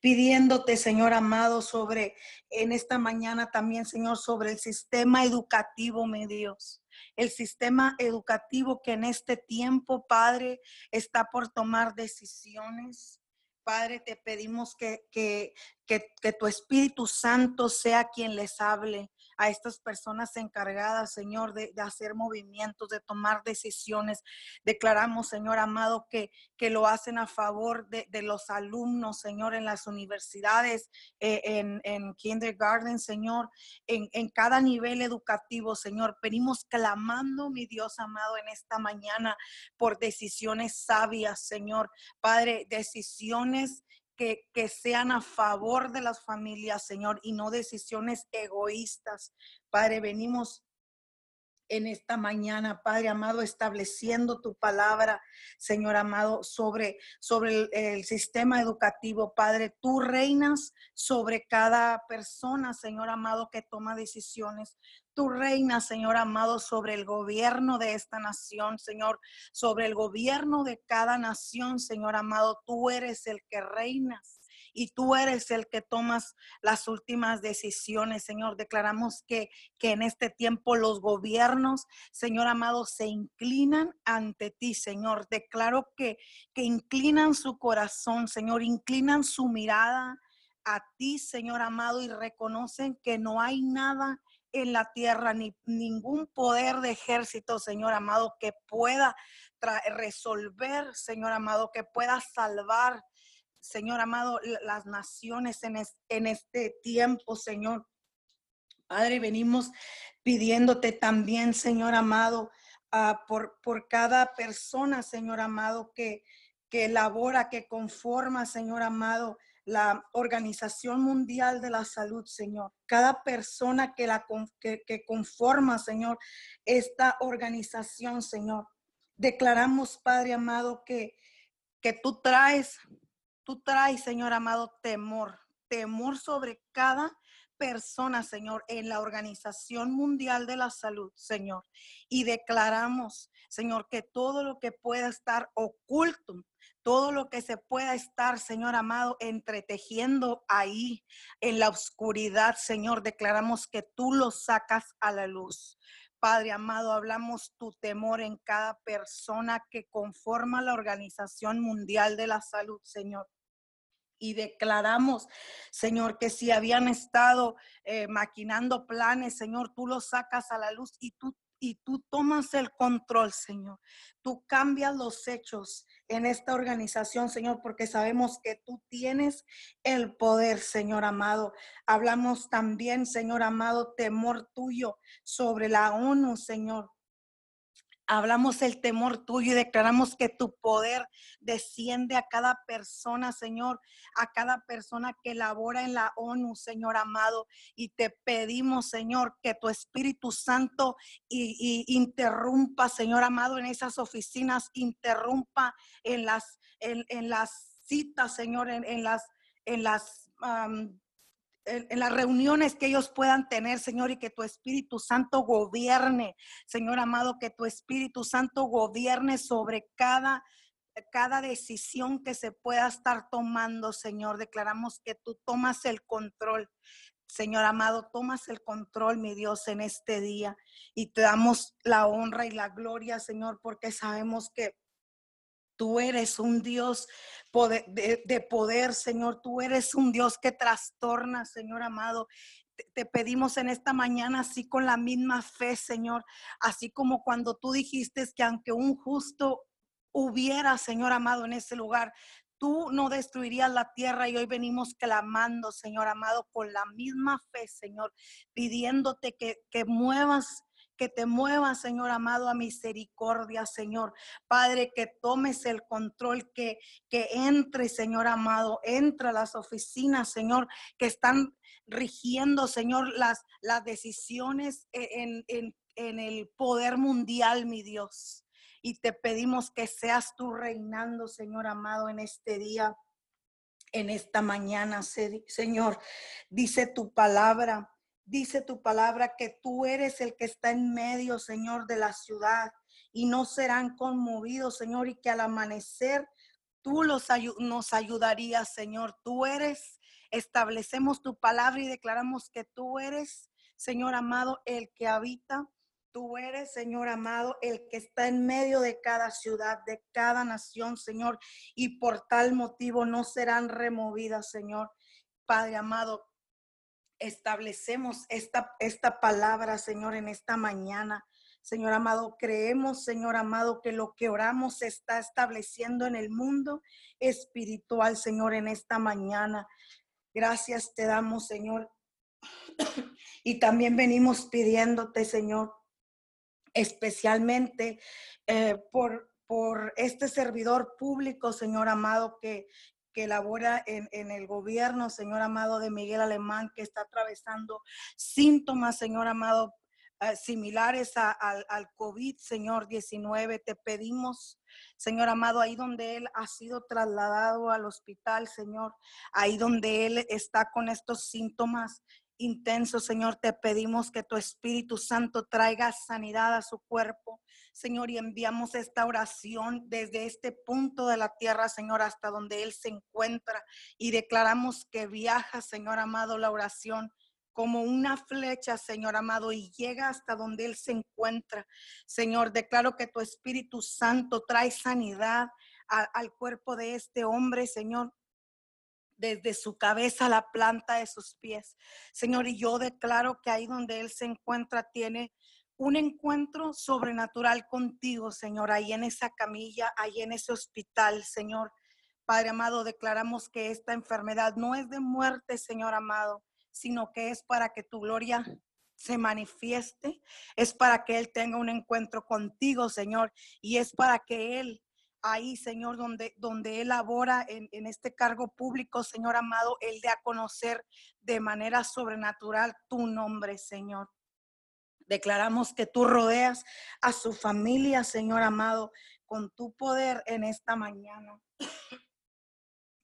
pidiéndote, Señor amado, sobre en esta mañana también, Señor, sobre el sistema educativo, mi Dios. El sistema educativo que en este tiempo, Padre, está por tomar decisiones. Padre, te pedimos que, que, que, que, tu Espíritu Santo sea quien les hable a estas personas encargadas, Señor, de, hacer movimientos, de tomar decisiones. Declaramos, Señor amado, que, que lo hacen a favor de, de los alumnos, Señor, en las universidades, eh, en, en, kindergarten, Señor, en, en cada nivel educativo, Señor. Venimos clamando, mi Dios amado, en esta mañana por decisiones sabias, Señor. Padre, decisiones que, sean a favor de las familias, Señor, y no decisiones egoístas. Padre, venimos en esta mañana, Padre amado, estableciendo tu palabra, Señor amado, sobre, sobre el, sistema educativo. Padre, tú reinas sobre cada persona, Señor amado, que toma decisiones. Tú reinas, Señor amado, sobre el gobierno de esta nación, Señor, sobre el gobierno de cada nación, Señor amado. Tú eres el que reinas y tú eres el que tomas las últimas decisiones, Señor. Declaramos que, que en este tiempo los gobiernos, Señor amado, se inclinan ante ti, Señor. Declaro que, que inclinan su corazón, Señor, inclinan su mirada a ti, Señor amado, y reconocen que no hay nada en la tierra, ni ningún poder de ejército, Señor amado, que pueda resolver, Señor amado, que pueda salvar, Señor amado, las naciones en, es en este tiempo, Señor. Padre, venimos pidiéndote también, Señor amado, uh, por, por cada persona, Señor amado, que, que elabora, que conforma, Señor amado, la Organización Mundial de la Salud, Señor. Cada persona que, la, que, conforma, Señor, esta organización, Señor. Declaramos, Padre amado, que, que tú traes, tú traes, Señor amado, temor, temor sobre cada persona, Señor, en la Organización Mundial de la Salud, Señor. Y declaramos, Señor, que todo lo que pueda estar oculto, todo lo que se pueda estar, Señor amado, entretejiendo ahí en la oscuridad, Señor, declaramos que tú lo sacas a la luz. Padre amado, hablamos tu temor en cada persona que conforma la Organización Mundial de la Salud, Señor y declaramos, Señor, que si habían estado eh, maquinando planes, Señor, tú los sacas a la luz y tú y tú tomas el control, Señor. Tú cambias los hechos en esta organización, Señor, porque sabemos que tú tienes el poder, Señor amado. Hablamos también, Señor amado, temor tuyo sobre la ONU, Señor hablamos el temor tuyo y declaramos que tu poder desciende a cada persona, Señor, a cada persona que labora en la ONU, Señor amado. Y te pedimos, Señor, que tu Espíritu Santo y, interrumpa, Señor amado, en esas oficinas, interrumpa en las, en, en las citas, Señor, en, en las, en las um, en, las reuniones que ellos puedan tener, Señor, y que tu Espíritu Santo gobierne, Señor amado, que tu Espíritu Santo gobierne sobre cada cada decisión que se pueda estar tomando, Señor. Declaramos que tú tomas el control. Señor amado, tomas el control, mi Dios, en este día. Y te damos la honra y la gloria, Señor, porque sabemos que Tú eres un Dios de, poder, Señor. Tú eres un Dios que trastorna, Señor amado. Te, pedimos en esta mañana, así con la misma fe, Señor, así como cuando tú dijiste que aunque un justo hubiera, Señor amado, en ese lugar, tú no destruirías la tierra y hoy venimos clamando, Señor amado, con la misma fe, Señor, pidiéndote que, que muevas que te muevas, Señor amado, a misericordia, Señor. Padre, que tomes el control, que, que entre, Señor amado, entra a las oficinas, Señor, que están rigiendo, Señor, las, las decisiones en, en, en el poder mundial, mi Dios. Y te pedimos que seas tú reinando, Señor amado, en este día, en esta mañana, Señor. Dice tu palabra Dice tu palabra que tú eres el que está en medio, Señor, de la ciudad y no serán conmovidos, Señor, y que al amanecer tú los nos ayudarías, Señor. Tú eres, establecemos tu palabra y declaramos que tú eres, Señor amado, el que habita. Tú eres, Señor amado, el que está en medio de cada ciudad, de cada nación, Señor, y por tal motivo no serán removidas, Señor. Padre amado, establecemos esta, esta palabra, Señor, en esta mañana. Señor amado, creemos, Señor amado, que lo que oramos se está estableciendo en el mundo espiritual, Señor, en esta mañana. Gracias te damos, Señor. *coughs* Y también venimos pidiéndote, Señor, especialmente eh, por, por este servidor público, Señor amado, que, que labora en, el gobierno, Señor amado, de Miguel Alemán, que está atravesando síntomas, Señor amado, eh, similares al, al COVID, Señor 19. Te pedimos, Señor amado, ahí donde Él ha sido trasladado al hospital, Señor, ahí donde Él está con estos síntomas intenso, Señor, te pedimos que tu Espíritu Santo traiga sanidad a su cuerpo, Señor, y enviamos esta oración desde este punto de la tierra, Señor, hasta donde Él se encuentra, y declaramos que viaja, Señor amado, la oración como una flecha, Señor amado, y llega hasta donde Él se encuentra. Señor, declaro que tu Espíritu Santo trae sanidad al cuerpo de este hombre, Señor desde su cabeza a la planta de sus pies. Señor, y yo declaro que ahí donde Él se encuentra tiene un encuentro sobrenatural contigo, Señor, ahí en esa camilla, ahí en ese hospital, Señor. Padre amado, declaramos que esta enfermedad no es de muerte, Señor amado, sino que es para que tu gloria se manifieste, es para que Él tenga un encuentro contigo, Señor, y es para que Él ahí, Señor, donde, donde Él en, este cargo público, Señor amado, Él de a conocer de manera sobrenatural tu nombre, Señor. Declaramos que tú rodeas a su familia, Señor amado, con tu poder en esta mañana.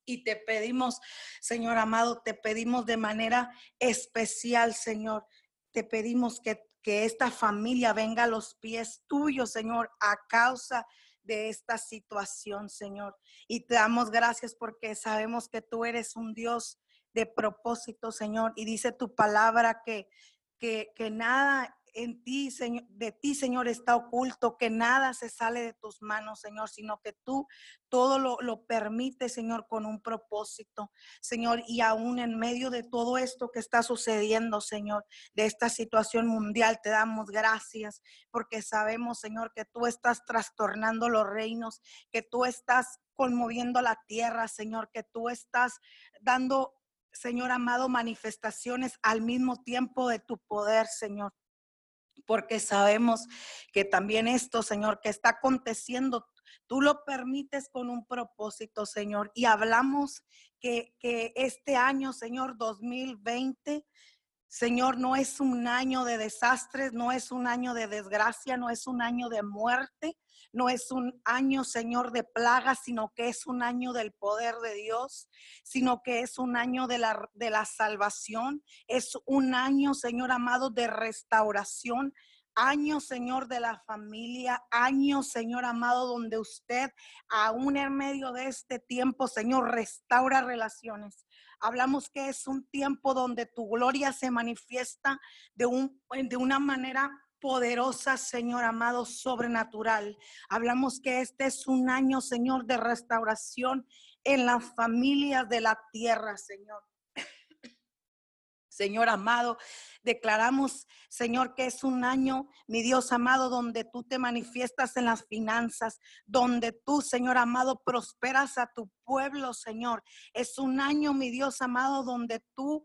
Y te pedimos, Señor amado, te pedimos de manera especial, Señor. Te pedimos que, que esta familia venga a los pies tuyos, Señor, a causa de esta situación, Señor. Y te damos gracias porque sabemos que tú eres un Dios de propósito, Señor. Y dice tu palabra que, que, que nada en ti, Señor, de ti, Señor, está oculto, que nada se sale de tus manos, Señor, sino que tú todo lo, lo permites, Señor, con un propósito, Señor, y aún en medio de todo esto que está sucediendo, Señor, de esta situación mundial, te damos gracias, porque sabemos, Señor, que tú estás trastornando los reinos, que tú estás conmoviendo la tierra, Señor, que tú estás dando Señor amado, manifestaciones al mismo tiempo de tu poder, Señor porque sabemos que también esto, Señor, que está aconteciendo, tú lo permites con un propósito, Señor. Y hablamos que, que este año, Señor, 2020, Señor, no es un año de desastres, no es un año de desgracia, no es un año de muerte, no es un año, Señor, de plagas, sino que es un año del poder de Dios, sino que es un año de la, de la salvación, es un año, Señor amado, de restauración, años, Señor, de la familia, años, Señor amado, donde usted, aún en medio de este tiempo, Señor, restaura relaciones. Hablamos que es un tiempo donde tu gloria se manifiesta de, un, de una manera poderosa, Señor amado, sobrenatural. Hablamos que este es un año, Señor, de restauración en las familias de la tierra, Señor. Señor amado, declaramos, Señor, que es un año, mi Dios amado, donde tú te manifiestas en las finanzas, donde tú, Señor amado, prosperas a tu pueblo, Señor. Es un año, mi Dios amado, donde tú,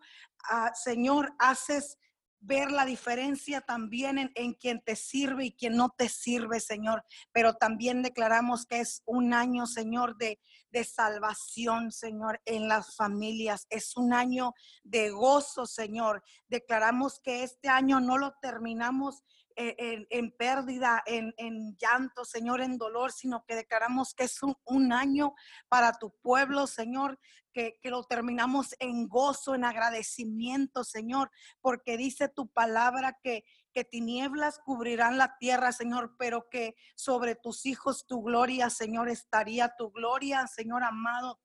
ah, Señor, haces ver la diferencia también en, en, quien te sirve y quien no te sirve, Señor. Pero también declaramos que es un año, Señor, de, de salvación, Señor, en las familias. Es un año de gozo, Señor. Declaramos que este año no lo terminamos en, pérdida, en, llanto, Señor, en dolor, sino que declaramos que es un, año para tu pueblo, Señor, que, lo terminamos en gozo, en agradecimiento, Señor, porque dice tu palabra que, que tinieblas cubrirán la tierra, Señor, pero que sobre tus hijos tu gloria, Señor, estaría tu gloria, Señor amado,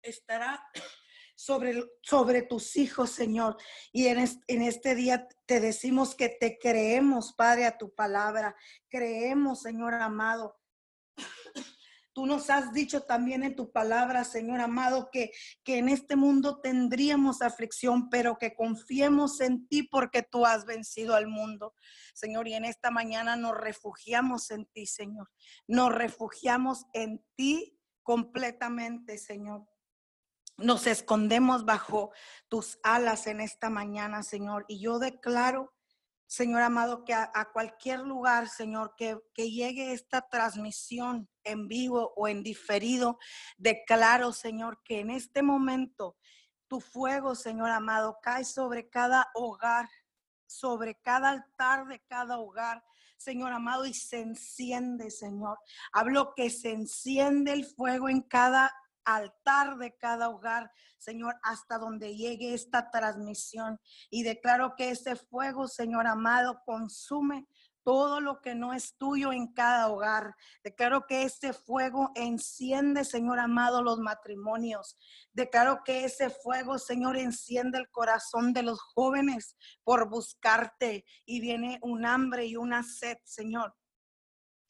estará *clears throat* sobre, sobre tus hijos, Señor. Y en en este día te decimos que te creemos, Padre, a tu palabra. Creemos, Señor amado. Tú nos has dicho también en tu palabra, Señor amado, que, que en este mundo tendríamos aflicción, pero que confiemos en ti porque tú has vencido al mundo. Señor, y en esta mañana nos refugiamos en ti, Señor. Nos refugiamos en ti completamente, Señor. Nos escondemos bajo tus alas en esta mañana, Señor. Y yo declaro, Señor amado, que a, cualquier lugar, Señor, que, que llegue esta transmisión en vivo o en diferido, declaro, Señor, que en este momento tu fuego, Señor amado, cae sobre cada hogar, sobre cada altar de cada hogar. Señor amado, y se enciende, Señor. Hablo que se enciende el fuego en cada altar de cada hogar, Señor, hasta donde llegue esta transmisión. Y declaro que ese fuego, Señor amado, consume todo lo que no es tuyo en cada hogar. Declaro que ese fuego enciende, Señor amado, los matrimonios. Declaro que ese fuego, Señor, enciende el corazón de los jóvenes por buscarte y viene un hambre y una sed, Señor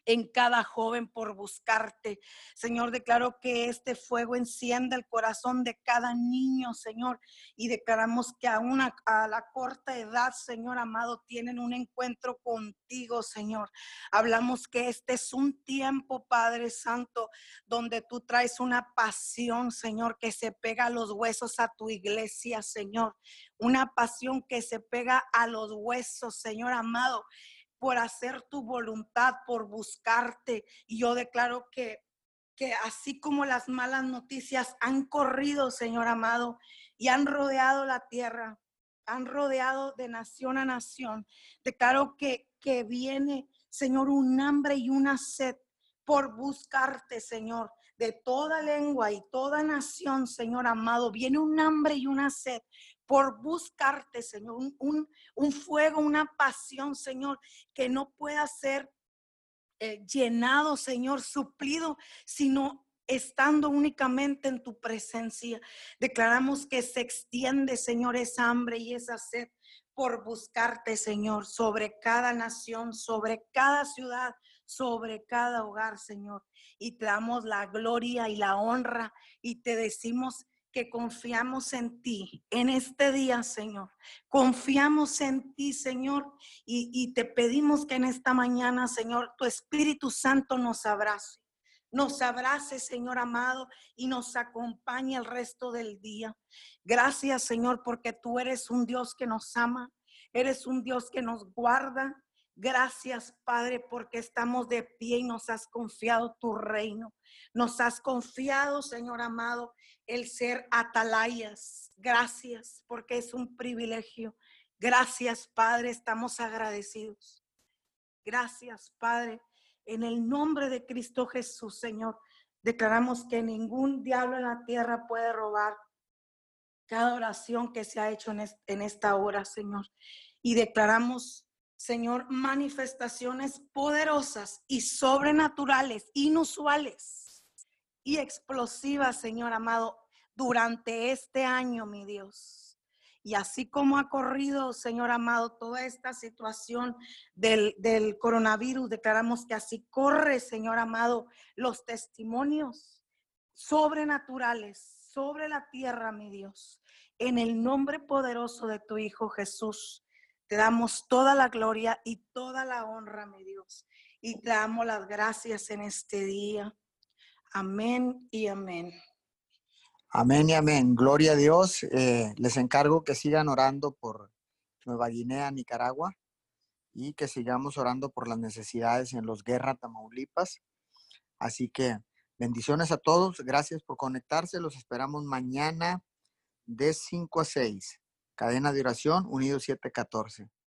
en cada joven por buscarte. Señor, declaro que este fuego encienda el corazón de cada niño, Señor, y declaramos que aún a, a, la corta edad, Señor amado, tienen un encuentro contigo, Señor. Hablamos que este es un tiempo, Padre Santo, donde tú traes una pasión, Señor, que se pega a los huesos a tu iglesia, Señor. Una pasión que se pega a los huesos, Señor amado por hacer tu voluntad, por buscarte. Y yo declaro que, que así como las malas noticias han corrido, Señor amado, y han rodeado la tierra, han rodeado de nación a nación, declaro que, que viene, Señor, un hambre y una sed por buscarte, Señor, de toda lengua y toda nación, Señor amado. Viene un hambre y una sed por buscarte, Señor, un, fuego, una pasión, Señor, que no pueda ser eh, llenado, Señor, suplido, sino estando únicamente en tu presencia. Declaramos que se extiende, Señor, esa hambre y esa sed por buscarte, Señor, sobre cada nación, sobre cada ciudad, sobre cada hogar, Señor. Y te damos la gloria y la honra y te decimos que confiamos en ti en este día, Señor. Confiamos en ti, Señor, y, te pedimos que en esta mañana, Señor, tu Espíritu Santo nos abrace. Nos abrace, Señor amado, y nos acompañe el resto del día. Gracias, Señor, porque tú eres un Dios que nos ama, eres un Dios que nos guarda, Gracias, Padre, porque estamos de pie y nos has confiado tu reino. Nos has confiado, Señor amado, el ser atalayas. Gracias, porque es un privilegio. Gracias, Padre, estamos agradecidos. Gracias, Padre. En el nombre de Cristo Jesús, Señor, declaramos que ningún diablo en la tierra puede robar cada oración que se ha hecho en, esta hora, Señor. Y declaramos, Señor, manifestaciones poderosas y sobrenaturales, inusuales y explosivas, Señor amado, durante este año, mi Dios. Y así como ha corrido, Señor amado, toda esta situación del, del, coronavirus, declaramos que así corre, Señor amado, los testimonios sobrenaturales sobre la tierra, mi Dios. En el nombre poderoso de tu Hijo Jesús, te damos toda la gloria y toda la honra, mi Dios. Y te damos las gracias en este día. Amén y amén. Amén y amén. Gloria a Dios. Eh, les encargo que sigan orando por Nueva Guinea, Nicaragua, y que sigamos orando por las necesidades en los Guerra, Tamaulipas. Así que Bendiciones a todos. Gracias por conectarse. Los esperamos mañana de 5 a 6. Cadena de oración, Unido 714.